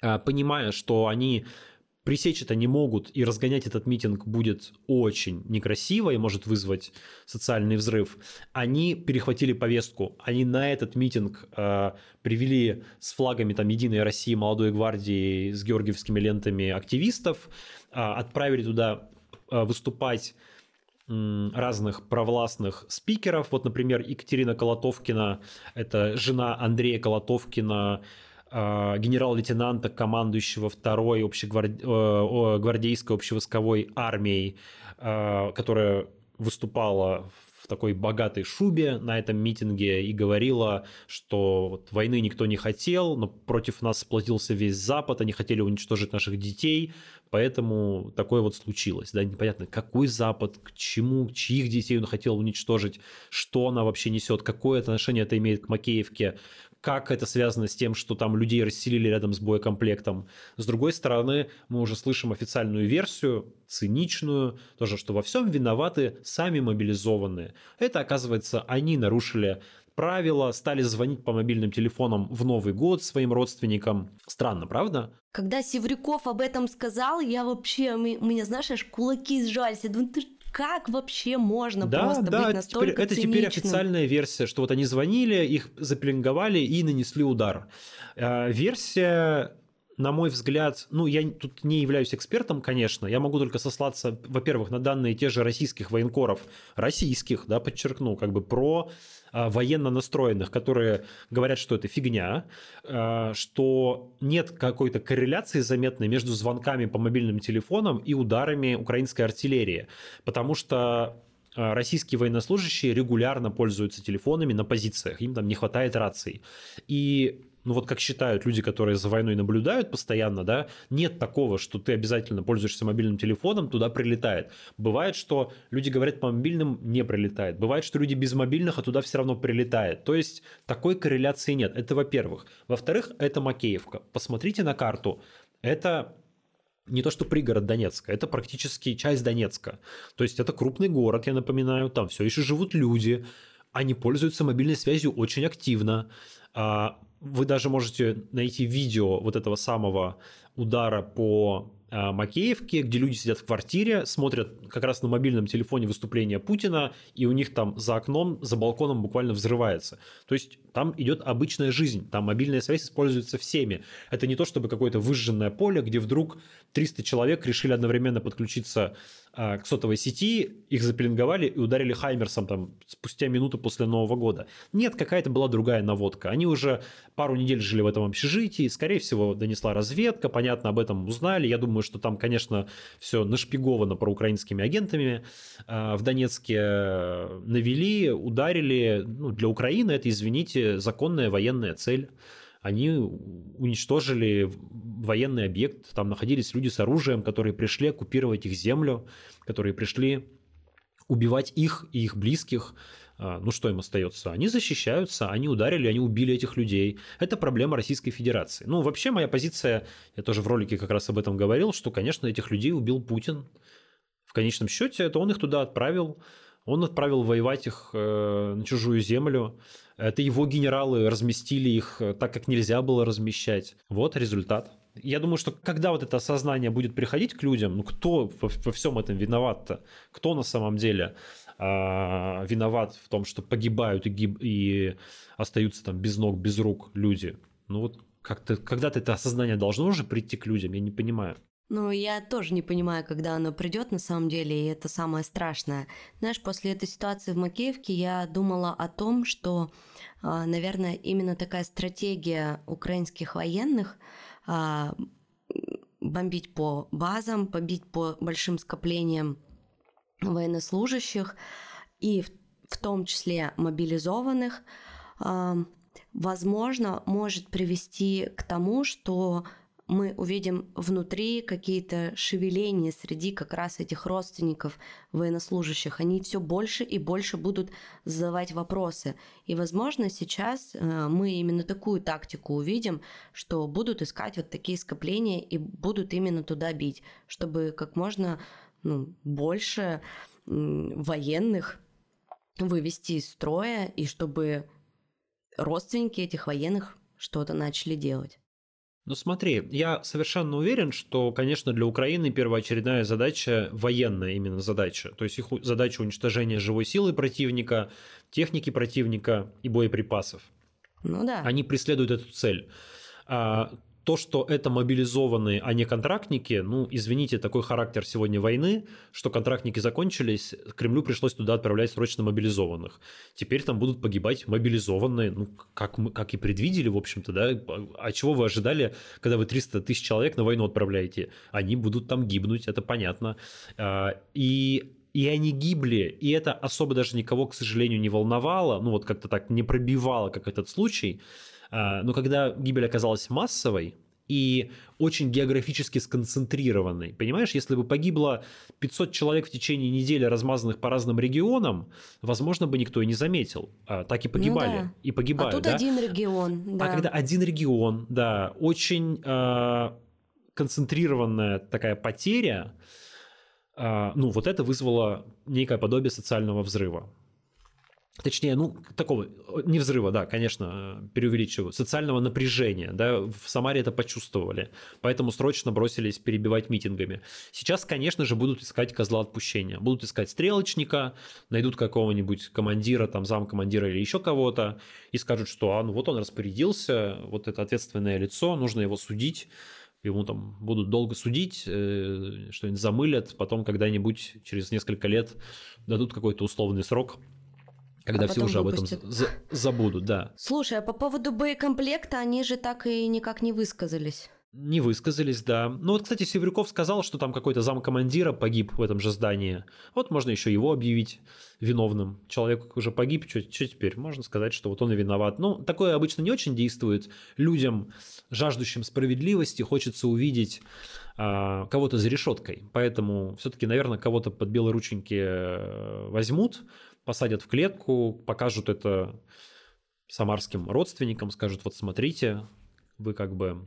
а, понимая, что они пресечь это не могут, и разгонять этот митинг будет очень некрасиво и может вызвать социальный взрыв, они перехватили повестку. Они на этот митинг э, привели с флагами там Единой России, Молодой гвардии, с георгиевскими лентами активистов, э, отправили туда э, выступать разных провластных спикеров. Вот, например, Екатерина Колотовкина, это жена Андрея Колотовкина, генерал-лейтенанта, командующего второй общегвардейской э, общевойсковой армией, а, которая выступала в такой богатой шубе на этом митинге и говорила, что вот войны никто не хотел, но против нас сплотился весь Запад, они хотели уничтожить наших детей, поэтому такое вот случилось. Да, непонятно, какой Запад, к чему, чьих детей он хотел уничтожить, что она вообще несет, какое отношение это имеет к Макеевке, как это связано с тем, что там людей расселили рядом с боекомплектом. С другой стороны, мы уже слышим официальную версию, циничную, тоже, что во всем виноваты сами мобилизованные. Это, оказывается, они нарушили правила, стали звонить по мобильным телефонам в Новый год своим родственникам. Странно, правда? Когда Севрюков об этом сказал, я вообще, у меня, знаешь, аж кулаки сжались. Я думаю, ты как вообще можно да, просто да, быть настолько теперь, Это циничным? теперь официальная версия, что вот они звонили, их запеленговали и нанесли удар. Э, версия на мой взгляд, ну, я тут не являюсь экспертом, конечно, я могу только сослаться, во-первых, на данные тех же российских военкоров, российских, да, подчеркну, как бы про а, военно настроенных, которые говорят, что это фигня, а, что нет какой-то корреляции заметной между звонками по мобильным телефонам и ударами украинской артиллерии, потому что а, российские военнослужащие регулярно пользуются телефонами на позициях, им там не хватает раций. И ну вот как считают люди, которые за войной наблюдают постоянно, да, нет такого, что ты обязательно пользуешься мобильным телефоном, туда прилетает. Бывает, что люди говорят по мобильным, не прилетает. Бывает, что люди без мобильных, а туда все равно прилетает. То есть такой корреляции нет. Это во-первых. Во-вторых, это Макеевка. Посмотрите на карту. Это не то что пригород Донецка, это практически часть Донецка. То есть это крупный город, я напоминаю, там все еще живут люди, они пользуются мобильной связью очень активно. Вы даже можете найти видео вот этого самого удара по а, Макеевке, где люди сидят в квартире, смотрят как раз на мобильном телефоне выступление Путина, и у них там за окном, за балконом буквально взрывается. То есть там идет обычная жизнь, там мобильная связь используется всеми. Это не то чтобы какое-то выжженное поле, где вдруг 300 человек решили одновременно подключиться к сотовой сети, их запеленговали и ударили Хаймерсом там спустя минуту после Нового года. Нет, какая-то была другая наводка. Они уже пару недель жили в этом общежитии, скорее всего, донесла разведка, понятно, об этом узнали. Я думаю, что там, конечно, все нашпиговано проукраинскими агентами. А, в Донецке э, навели, ударили. Ну, для Украины это, извините, законная военная цель они уничтожили военный объект, там находились люди с оружием, которые пришли оккупировать их землю, которые пришли убивать их и их близких. А, ну что им остается? Они защищаются, они ударили, они убили этих людей. Это проблема Российской Федерации. Ну, вообще моя позиция, я тоже в ролике как раз об этом говорил, что, конечно, этих людей убил Путин. В конечном счете, это он их туда отправил. Он отправил воевать их э, на чужую землю. Это его генералы разместили их э, так, как нельзя было размещать. Вот результат. Я думаю, что когда вот это осознание будет приходить к людям, ну кто во, всем этом виноват-то? Кто на самом деле а, виноват в том, что погибают и, гиб, и остаются там без ног, без рук люди? Ну вот как-то когда-то это осознание должно уже прийти к людям, я не понимаю. Ну, я тоже не понимаю, когда оно придет на самом деле, и это самое страшное. Знаешь, после этой ситуации в Макеевке я думала о том, что, а, наверное, именно такая стратегия украинских военных а, бомбить по базам, побить по большим скоплениям военнослужащих и в, в том числе мобилизованных, а, возможно, может привести к тому, что мы увидим внутри какие-то шевеления среди как раз этих родственников военнослужащих. Они все больше и больше будут задавать вопросы. И, возможно, сейчас э, мы именно такую тактику увидим, что будут искать вот такие скопления и будут именно туда бить, чтобы как можно ну, больше военных вывести из строя и чтобы родственники этих военных что-то начали делать. Ну смотри, я совершенно уверен, что, конечно, для Украины первоочередная задача военная именно задача. То есть их задача уничтожения живой силы противника, техники противника и боеприпасов. Ну да. Они преследуют эту цель. А, то, что это мобилизованные, а не контрактники, ну, извините, такой характер сегодня войны, что контрактники закончились, Кремлю пришлось туда отправлять срочно мобилизованных. Теперь там будут погибать мобилизованные, ну, как, мы, как и предвидели, в общем-то, да. А чего вы ожидали, когда вы 300 тысяч человек на войну отправляете? Они будут там гибнуть, это понятно. А, и и они гибли, и это особо даже никого, к сожалению, не волновало, ну вот как-то так не пробивало, как этот случай. А, но когда гибель оказалась массовой, и очень географически сконцентрированный. Понимаешь, если бы погибло 500 человек в течение недели, размазанных по разным регионам, возможно бы никто и не заметил. А, так и погибали. Ну да. И погибают. А тут да? один регион, да. А когда один регион, да, очень э, концентрированная такая потеря, э, ну вот это вызвало некое подобие социального взрыва. Точнее, ну, такого, не взрыва, да, конечно, преувеличиваю, социального напряжения, да, в Самаре это почувствовали, поэтому срочно бросились перебивать митингами. Сейчас, конечно же, будут искать козла отпущения, будут искать стрелочника, найдут какого-нибудь командира, там, замкомандира или еще кого-то, и скажут, что, а, ну, вот он распорядился, вот это ответственное лицо, нужно его судить, ему там будут долго судить, э, что-нибудь замылят, потом когда-нибудь через несколько лет дадут какой-то условный срок – когда а все уже выпустят. об этом за- забудут, да. Слушай, а по поводу боекомплекта они же так и никак не высказались. Не высказались, да. Ну вот, кстати, Севрюков сказал, что там какой-то замкомандира погиб в этом же здании. Вот можно еще его объявить виновным. Человек уже погиб, что теперь? Можно сказать, что вот он и виноват. Ну, такое обычно не очень действует. Людям, жаждущим справедливости, хочется увидеть а, кого-то за решеткой. Поэтому все-таки, наверное, кого-то под белые рученьки э, возьмут, посадят в клетку, покажут это самарским родственникам, скажут, вот смотрите, вы как бы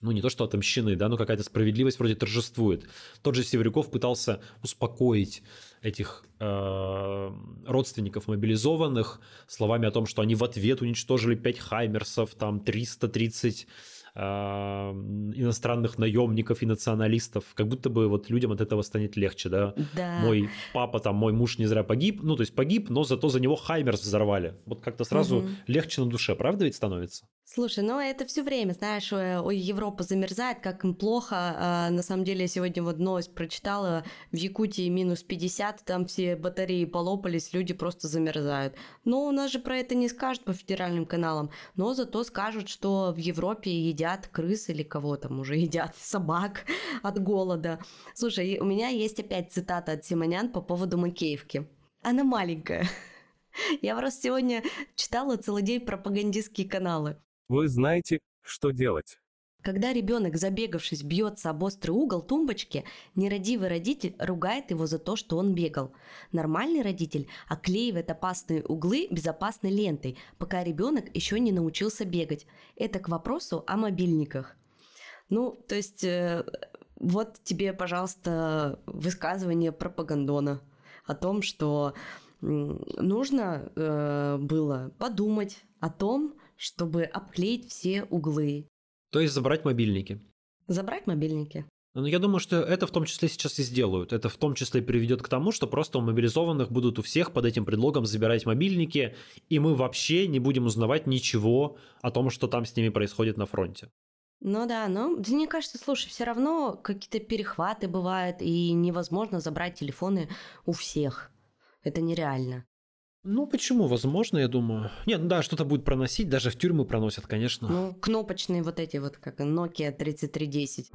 ну, не то что отомщены, да, но какая-то справедливость вроде торжествует. Тот же Северяков пытался успокоить этих э, родственников мобилизованных словами о том, что они в ответ уничтожили 5 хаймерсов, там 330 иностранных наемников и националистов, как будто бы вот людям от этого станет легче, да? Да. Мой папа там, мой муж не зря погиб, ну то есть погиб, но зато за него Хаймерс взорвали. Вот как-то сразу Угу. легче на душе, правда ведь становится? Слушай, ну это все время, знаешь, э, ой, Европа замерзает, как им плохо. А, на самом деле, я сегодня вот новость прочитала, в Якутии минус 50, там все батареи полопались, люди просто замерзают. Но у нас же про это не скажут по федеральным каналам, но зато скажут, что в Европе едят крыс или кого там уже едят, собак от голода. Слушай, у меня есть опять цитата от Симонян по поводу Макеевки. Она маленькая. Я просто сегодня читала целый день пропагандистские каналы. Вы знаете, что делать. Когда ребенок, забегавшись, бьется об острый угол тумбочки, нерадивый родитель ругает его за то, что он бегал. Нормальный родитель оклеивает опасные углы безопасной лентой, пока ребенок еще не научился бегать. Это к вопросу о мобильниках. Ну, то есть, э, вот тебе, пожалуйста, высказывание пропагандона о том, что нужно э, было подумать о том, чтобы обклеить все углы, То есть забрать мобильники. забрать мобильники. Ну, я думаю, что это в том числе сейчас и сделают. Это в том числе приведет к тому, что просто у мобилизованных будут у всех под этим предлогом забирать мобильники, и мы вообще не будем узнавать ничего о том, что там с ними происходит на фронте. Ну да, но да, мне кажется, слушай, все равно какие-то перехваты бывают, и невозможно забрать телефоны у всех. Это нереально. Ну, почему? Возможно, я думаю. Нет, ну да, что-то будет проносить, даже в тюрьмы проносят, конечно. Ну, кнопочные вот эти вот, как Nokia 3310.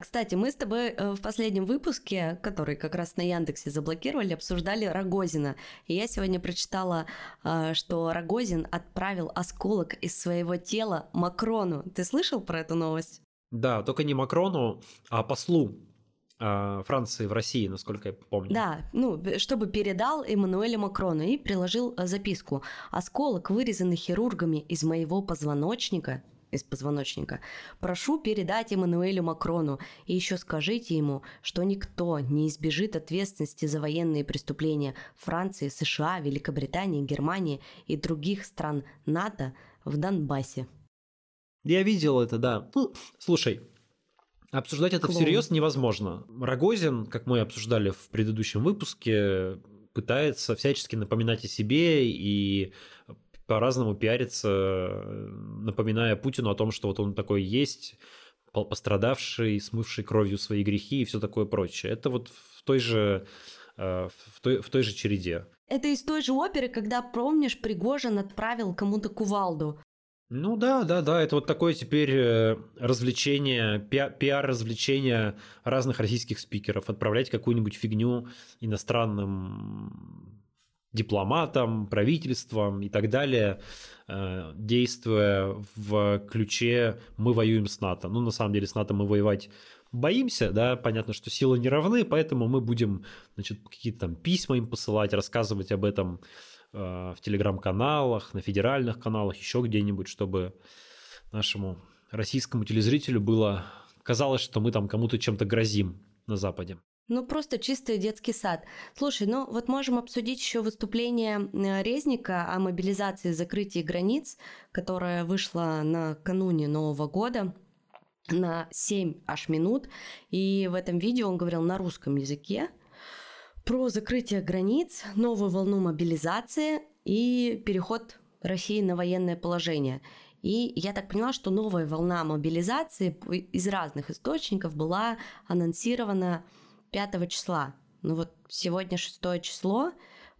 Кстати, мы с тобой э, в последнем выпуске, который как раз на Яндексе заблокировали, обсуждали Рогозина. И я сегодня прочитала, э, что Рогозин отправил осколок из своего тела Макрону. Ты слышал про эту новость? Да, только не Макрону, а послу Франции в России, насколько я помню. Да, ну, чтобы передал Эммануэлю Макрону и приложил э, записку. Осколок, вырезанный хирургами из моего позвоночника, из позвоночника, прошу передать Эммануэлю Макрону. И еще скажите ему, что никто не избежит ответственности за военные преступления Франции, США, Великобритании, Германии и других стран НАТО в Донбассе. Я видел это, да. Ну, слушай, обсуждать это Клоун. всерьез невозможно. Рогозин, как мы обсуждали в предыдущем выпуске, пытается всячески напоминать о себе и по-разному пиариться, напоминая Путину о том, что вот он такой есть, по- пострадавший, смывший кровью свои грехи и все такое прочее. Это вот в той же, э, в той, в той же череде. Это из той же оперы, когда, помнишь, Пригожин отправил кому-то кувалду. Ну да, да, да, это вот такое теперь э, развлечение, пиа- пиар-развлечение разных российских спикеров, отправлять какую-нибудь фигню иностранным дипломатам, правительствам и так далее, э, действуя в ключе «мы воюем с НАТО». Ну, на самом деле, с НАТО мы воевать боимся, да, понятно, что силы не равны, поэтому мы будем, значит, какие-то там письма им посылать, рассказывать об этом в телеграм-каналах, на федеральных каналах, еще где-нибудь, чтобы нашему российскому телезрителю было казалось, что мы там кому-то чем-то грозим на Западе. Ну, просто чистый детский сад. Слушай, ну вот можем обсудить еще выступление э, Резника о мобилизации и закрытии границ, которое вышло накануне Нового года на 7 аж минут. И в этом видео он говорил на русском языке про закрытие границ, новую волну мобилизации и переход России на военное положение. И я так поняла, что новая волна мобилизации из разных источников была анонсирована 5 числа. Ну вот сегодня 6 число,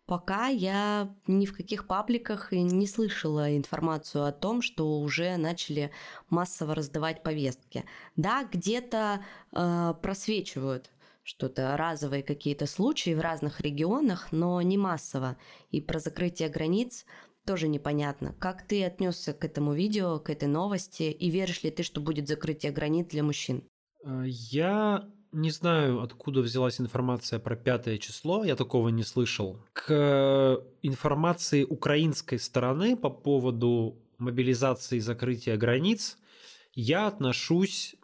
пока я ни в каких пабликах не слышала информацию о том, что уже начали массово раздавать повестки. Да, где-то э, просвечивают что-то разовые какие-то случаи в разных регионах, но не массово. И про закрытие границ тоже непонятно. Как ты отнесся к этому видео, к этой новости, и веришь ли ты, что будет закрытие границ для мужчин? Э, я не знаю, откуда взялась информация про пятое число, я такого не слышал. К информации украинской стороны по поводу мобилизации и закрытия границ я отношусь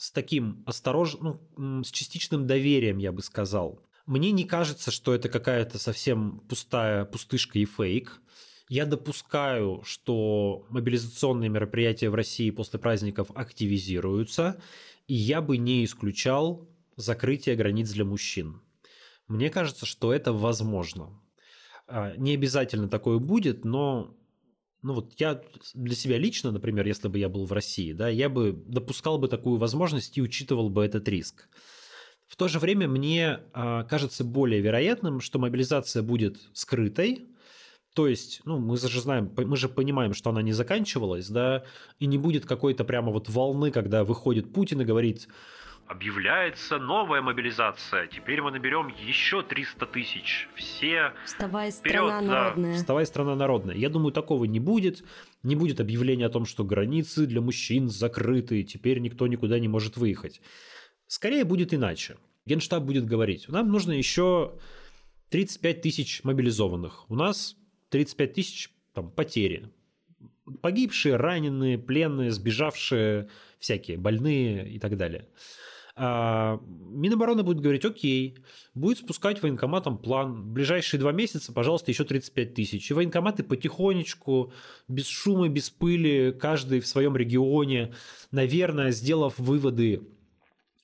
с таким осторожным, ну, с частичным доверием, я бы сказал. Мне не кажется, что это какая-то совсем пустая пустышка и фейк. Я допускаю, что мобилизационные мероприятия в России после праздников активизируются, и я бы не исключал закрытие границ для мужчин. Мне кажется, что это возможно. А, не обязательно такое будет, но ну вот я для себя лично, например, если бы я был в России, да, я бы допускал бы такую возможность и учитывал бы этот риск. В то же время мне а, кажется более вероятным, что мобилизация будет скрытой, то есть, ну, мы же знаем, мы же понимаем, что она не заканчивалась, да, и не будет какой-то прямо вот волны, когда выходит Путин и говорит, объявляется новая мобилизация, теперь мы наберем еще 300 тысяч, все Вставай, вперед, страна да, народная. Вставай, страна народная. Я думаю, такого не будет, не будет объявления о том, что границы для мужчин закрыты, теперь никто никуда не может выехать. Скорее будет иначе. Генштаб будет говорить, нам нужно еще 35 тысяч мобилизованных. У нас 35 тысяч там, потери. Погибшие, раненые, пленные, сбежавшие, всякие, больные и так далее. А Минобороны будет говорить, окей, будет спускать военкоматам план. В ближайшие два месяца, пожалуйста, еще 35 тысяч. И военкоматы потихонечку, без шума, без пыли, каждый в своем регионе, наверное, сделав выводы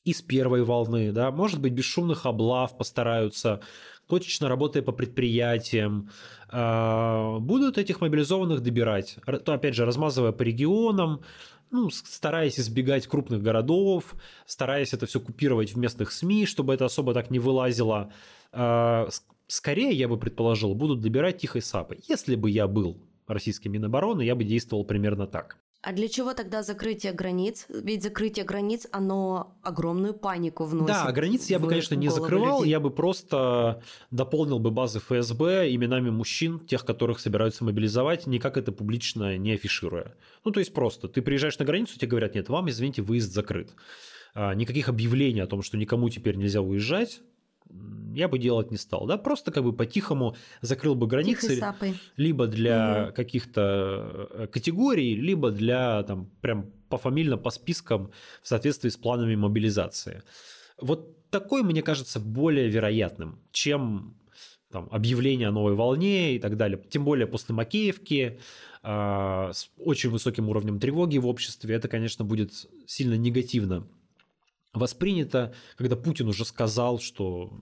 из первой волны, да, может быть, без шумных облав постараются точечно работая по предприятиям, а, будут этих мобилизованных добирать, то опять же размазывая по регионам, ну, стараясь избегать крупных городов, стараясь это все купировать в местных СМИ, чтобы это особо так не вылазило. А, скорее, я бы предположил, будут добирать тихой сапой. Если бы я был российским Минобороны, я бы действовал примерно так. А для чего тогда закрытие границ? Ведь закрытие границ, оно огромную панику вносит. Да, границы я бы, конечно, не закрывал, людей. я бы просто дополнил бы базы ФСБ именами мужчин, тех, которых собираются мобилизовать, никак это публично не афишируя. Ну, то есть просто, ты приезжаешь на границу, тебе говорят, нет, вам, извините, выезд закрыт. А, никаких объявлений о том, что никому теперь нельзя уезжать, я бы делать не стал, да, просто как бы по-тихому закрыл бы границы, либо для угу. каких-то э, категорий, либо для там прям пофамильно по спискам в соответствии с планами мобилизации. Вот такой, мне кажется, более вероятным, чем там, объявление о новой волне и так далее. Тем более после Макеевки э, с очень высоким уровнем тревоги в обществе, это, конечно, будет сильно негативно воспринято, когда Путин уже сказал, что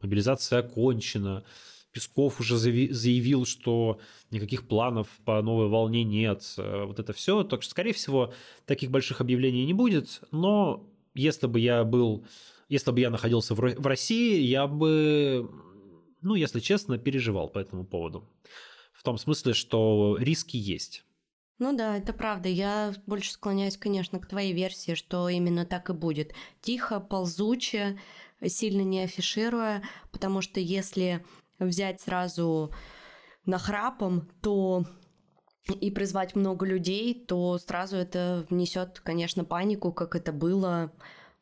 мобилизация окончена, Песков уже заявил, что никаких планов по новой волне нет, э, вот это все. Так что, скорее всего, таких больших объявлений не будет, но если бы я был, если бы я находился в России, я бы, ну, если честно, переживал по этому поводу. В том смысле, что риски есть. Ну да, это правда. Я больше склоняюсь, конечно, к твоей версии, что именно так и будет. Тихо, ползуче, сильно не афишируя, потому что если взять сразу нахрапом, то и призвать много людей, то сразу это внесет, конечно, панику, как это было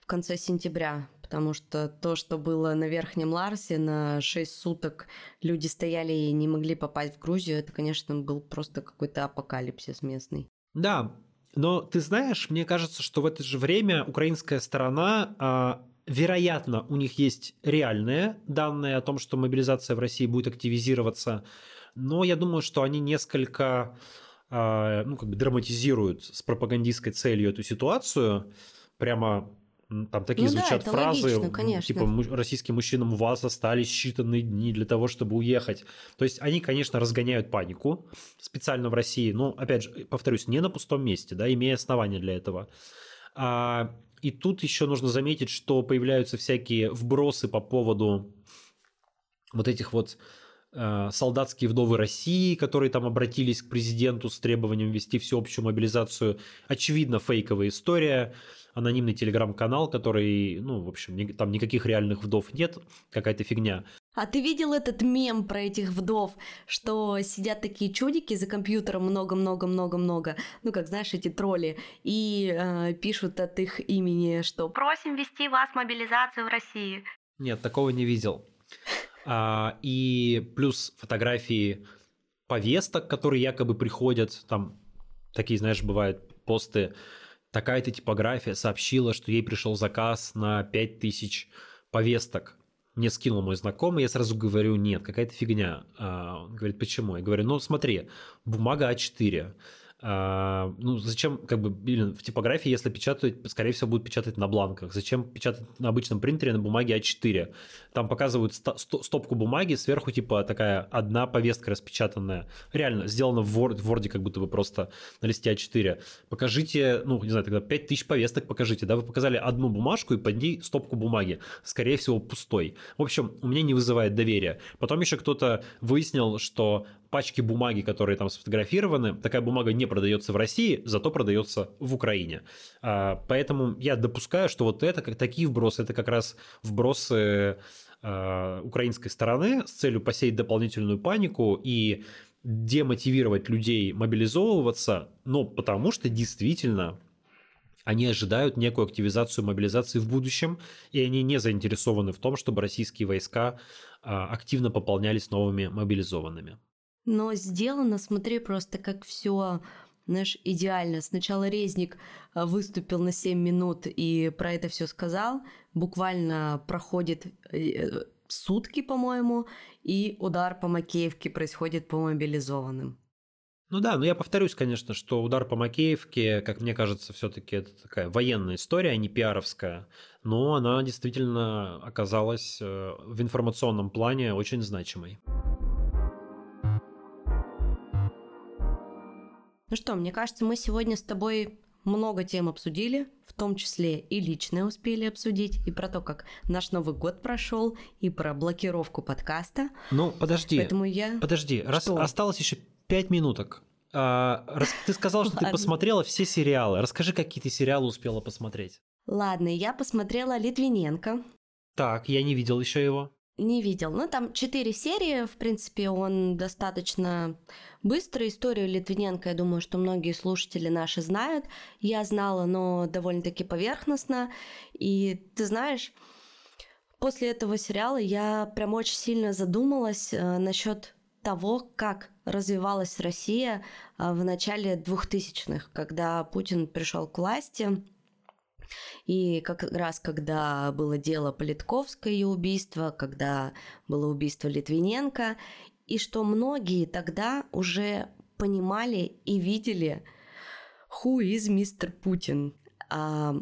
в конце сентября. Потому что то, что было на Верхнем Ларсе, на 6 суток люди стояли и не могли попасть в Грузию, это, конечно, был просто какой-то апокалипсис местный. Да, но ты знаешь, мне кажется, что в это же время украинская сторона а, вероятно, у них есть реальные данные о том, что мобилизация в России будет активизироваться, но я думаю, что они несколько а, ну, как бы драматизируют с пропагандистской целью эту ситуацию, прямо там такие ну звучат да, фразы, логично, типа российским мужчинам у вас остались считанные дни для того, чтобы уехать. То есть они, конечно, разгоняют панику специально в России, но, опять же, повторюсь, не на пустом месте, да, имея основания для этого. А, и тут еще нужно заметить, что появляются всякие вбросы по поводу вот этих вот э, солдатские вдовы России, которые там обратились к президенту с требованием ввести всеобщую мобилизацию. Очевидно, фейковая история анонимный телеграм-канал, который, ну, в общем, там никаких реальных вдов нет, какая-то фигня. А ты видел этот мем про этих вдов, что сидят такие чудики за компьютером много-много-много-много, ну, как знаешь, эти тролли, и э, пишут от их имени, что «Просим вести вас мобилизацию в России». Нет, такого не видел. А, и плюс фотографии повесток, которые якобы приходят, там такие, знаешь, бывают посты такая-то типография сообщила, что ей пришел заказ на 5000 повесток. Мне скинул мой знакомый, я сразу говорю, нет, какая-то фигня. А, он говорит, почему? Я говорю, ну смотри, бумага А4, а, ну, зачем, как бы, блин, в типографии, если печатать, скорее всего, будут печатать на бланках. Зачем печатать на обычном принтере на бумаге А4? Там показывают стопку бумаги, сверху, типа, такая одна повестка распечатанная. Реально, сделано в Word, в Word как будто бы просто на листе А4. Покажите, ну, не знаю, тогда 5000 повесток покажите, да, вы показали одну бумажку и под ней стопку бумаги. Скорее всего, пустой. В общем, у меня не вызывает доверия. Потом еще кто-то выяснил, что пачки бумаги, которые там сфотографированы, такая бумага не продается в России, зато продается в Украине. А, поэтому я допускаю, что вот это, как такие вбросы, это как раз вбросы а, украинской стороны с целью посеять дополнительную панику и демотивировать людей мобилизовываться, но потому что действительно они ожидают некую активизацию мобилизации в будущем, и они не заинтересованы в том, чтобы российские войска а, активно пополнялись новыми мобилизованными. Но сделано, смотри, просто как все знаешь, идеально. Сначала Резник а, выступил на 7 минут и про это все сказал. Буквально проходит э, сутки, по-моему, и удар по Макеевке происходит по мобилизованным. Ну да, но я повторюсь, конечно, что удар по Макеевке, как мне кажется, все-таки это такая военная история, а не пиаровская, но она действительно оказалась э, в информационном плане очень значимой. Ну что, мне кажется, мы сегодня с тобой много тем обсудили, в том числе и личное успели обсудить, и про то, как наш Новый год прошел, и про блокировку подкаста. Ну, подожди. Поэтому я... Подожди, раз осталось еще пять минуток. А, раз, ты сказал, что ты посмотрела все сериалы. Расскажи, какие ты сериалы успела посмотреть. Ладно, я посмотрела Литвиненко. Так, я не видел еще его. Не видел. Ну, там четыре серии, в принципе, он достаточно быстрый. Историю Литвиненко, я думаю, что многие слушатели наши знают. Я знала, но довольно-таки поверхностно. И ты знаешь, после этого сериала я прям очень сильно задумалась э, насчет того, как развивалась Россия э, в начале 2000-х, когда Путин пришел к власти – и как раз когда было дело Политковское убийство, когда было убийство Литвиненко, и что многие тогда уже понимали и видели who is Mr. Путин. А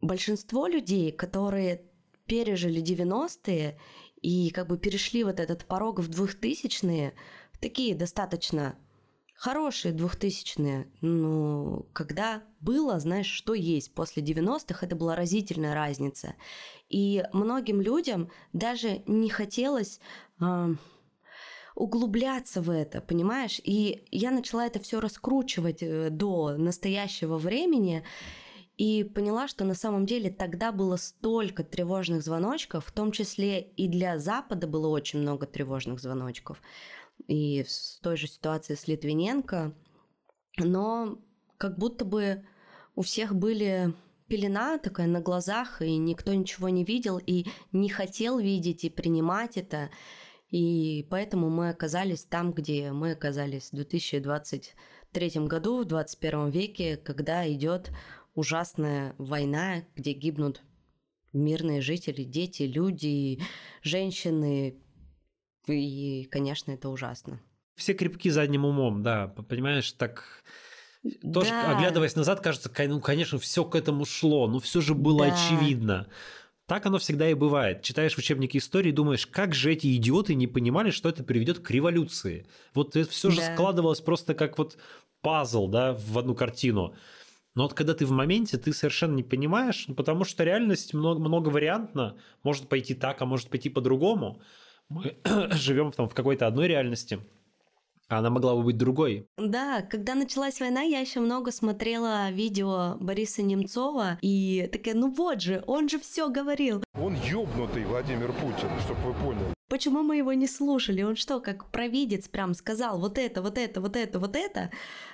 большинство людей, которые пережили 90-е и как бы перешли вот этот порог в 2000-е, такие достаточно хорошие двухтысячные, ну, когда было, знаешь, что есть. После 90-х это была разительная разница. И многим людям даже не хотелось э, углубляться в это, понимаешь? И я начала это все раскручивать э, до настоящего времени. и поняла, что на самом деле тогда было столько тревожных звоночков, в том числе и для Запада было очень много тревожных звоночков. И в той же ситуации с Литвиненко, но как будто бы у всех были пелена такая на глазах, и никто ничего не видел, и не хотел видеть и принимать это. И поэтому мы оказались там, где мы оказались в 2023 году, в 21 веке, когда идет ужасная война, где гибнут мирные жители, дети, люди, женщины. И, конечно, это ужасно. Все крепки задним умом, да, понимаешь, так... Тоже, да. оглядываясь назад, кажется, ну, конечно, все к этому шло, но все же было да. очевидно. Так оно всегда и бывает. Читаешь в учебнике истории и думаешь, как же эти идиоты не понимали, что это приведет к революции. Вот это все да. же складывалось просто как вот пазл, да, в одну картину. Но вот когда ты в моменте, ты совершенно не понимаешь, ну, потому что реальность много, многовариантна, может пойти так, а может пойти по-другому. Мы живем там в какой-то одной реальности, а она могла бы быть другой. Да, когда началась война, я еще много смотрела видео Бориса Немцова и такая, ну вот же, он же все говорил. Он ёбнутый Владимир Путин, чтобы вы поняли. Почему мы его не слушали? Он что, как провидец прям сказал вот это, вот это, вот это, вот это?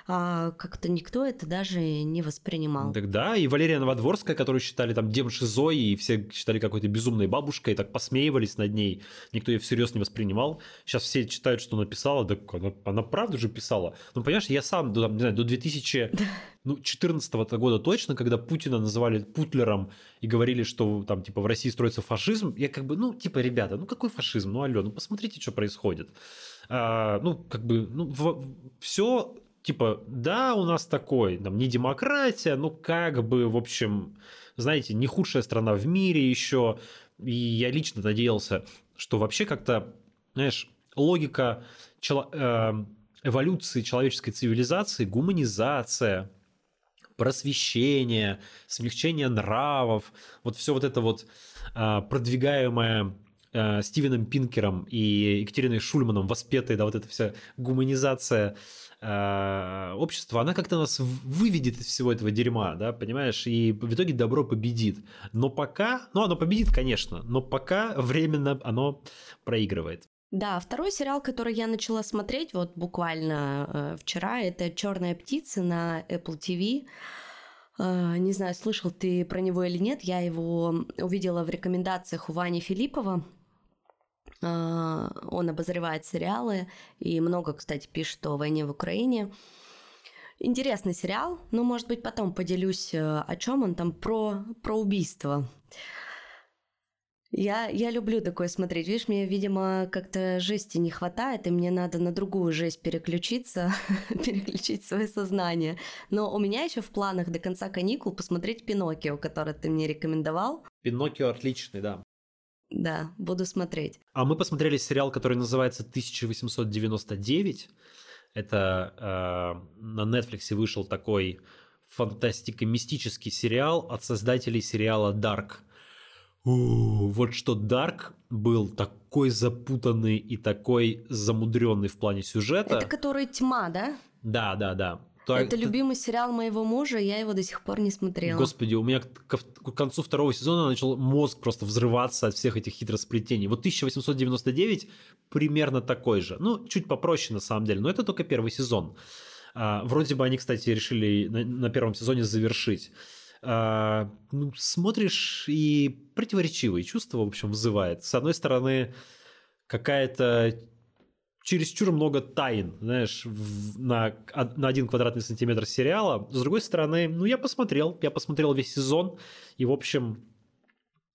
А как-то никто это даже не воспринимал. Так да, и Валерия Новодворская, которую считали там девушкой Зои, и все считали какой-то безумной бабушкой, и так посмеивались над ней. Никто ее всерьез не воспринимал. Сейчас все читают, что написала, да она, она правду же писала. Ну, понимаешь, я сам, там, не знаю, до 2000 ну, 14 -го года точно, когда Путина называли Путлером и говорили, что там, типа, в России строится фашизм, я как бы, ну, типа, ребята, ну, какой фашизм? Ну, алло, ну, посмотрите, что происходит. А, ну, как бы, ну, все, типа, да, у нас такой, там, не демократия, ну, как бы, в общем, знаете, не худшая страна в мире еще, и я лично надеялся, что вообще как-то, знаешь, логика чело- э, эволюции человеческой цивилизации, гуманизация, просвещение, смягчение нравов, вот все вот это вот а, продвигаемое а, Стивеном Пинкером и Екатериной Шульманом воспетая, да, вот эта вся гуманизация э, общества, она как-то нас выведет из всего этого дерьма, да, понимаешь, и в итоге добро победит. Но пока, ну, оно победит, конечно, но пока временно оно проигрывает. Да, второй сериал, который я начала смотреть вот буквально э, вчера, это Черная птица на Apple TV. Э, не знаю, слышал ты про него или нет. Я его увидела в рекомендациях у Вани Филиппова. Э, он обозревает сериалы и много, кстати, пишет о войне в Украине. Интересный сериал, но, может быть, потом поделюсь, э, о чем он там про, про убийство. Я, я люблю такое смотреть. Видишь, мне, видимо, как-то жести не хватает, и мне надо на другую жесть переключиться, переключить свое сознание. Но у меня еще в планах до конца каникул посмотреть Пиноккио, который ты мне рекомендовал. Пиноккио отличный, да. Да, буду смотреть. А мы посмотрели сериал, который называется 1899. Это э, на Netflix вышел такой фантастико-мистический сериал от создателей сериала Dark – вот что Dark был такой запутанный и такой замудренный в плане сюжета. Это который тьма, да? Да, да, да. То, это любимый сериал моего мужа, я его до сих пор не смотрела. Господи, у меня к, к концу второго сезона начал мозг просто взрываться от всех этих хитросплетений. Вот 1899 примерно такой же. Ну, чуть попроще на самом деле, но это только первый сезон. А, вроде бы они, кстати, решили на, на первом сезоне завершить. А, ну, смотришь и противоречивые чувства, в общем, вызывает. С одной стороны, какая-то чересчур много тайн, знаешь, в, на, на один квадратный сантиметр сериала. С другой стороны, ну, я посмотрел, я посмотрел весь сезон, и, в общем,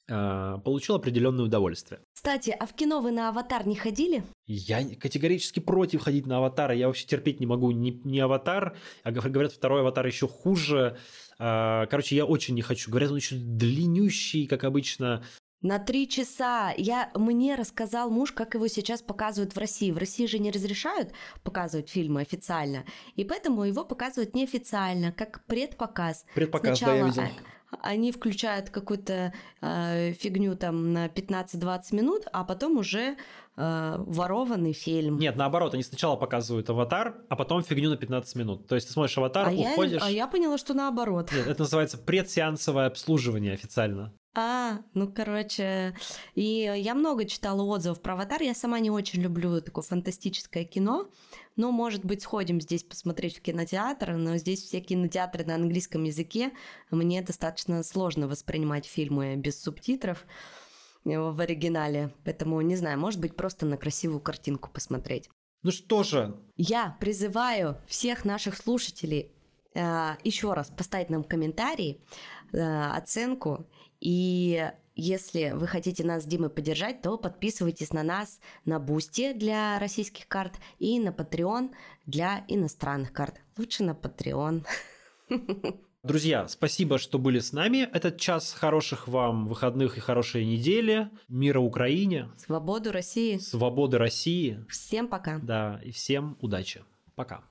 э, получил определенное удовольствие. Кстати, а в кино вы на «Аватар» не ходили? Я категорически против ходить на «Аватара», я вообще терпеть не могу ни, ни «Аватар», а говорят, второй «Аватар» еще хуже, а, короче, я очень не хочу. Говорят, он еще длиннющий, как обычно. На три часа. Я, мне рассказал муж, как его сейчас показывают в России. В России же не разрешают показывать фильмы официально, и поэтому его показывают неофициально, как предпоказ. Предпоказ, да, я видел. а- Они включают какую-то э, фигню там на 15-20 минут, а потом уже э, ворованный фильм. Нет, наоборот, они сначала показывают аватар, а потом фигню на 15 минут. То есть ты смотришь аватар, а, я, уходишь... а я поняла, что наоборот. Нет, это называется предсеансовое обслуживание официально. А, ну, короче, и я много читала отзывов про «Аватар», я сама не очень люблю такое фантастическое кино, но, может быть, сходим здесь посмотреть в кинотеатр, но здесь все кинотеатры на английском языке, мне достаточно сложно воспринимать фильмы без субтитров э, в оригинале, поэтому, не знаю, может быть, просто на красивую картинку посмотреть. Ну что же, Я призываю всех наших слушателей э, еще раз поставить нам комментарий, э, оценку. И если вы хотите нас с Димой поддержать, то подписывайтесь на нас на Бусти для российских карт и на Patreon для иностранных карт. Лучше на Patreon. друзья, спасибо, что были с нами. Этот час хороших вам выходных и хорошей недели. Мира Украине, Свободу России. свободы России. Всем пока. Да, и всем удачи. Пока.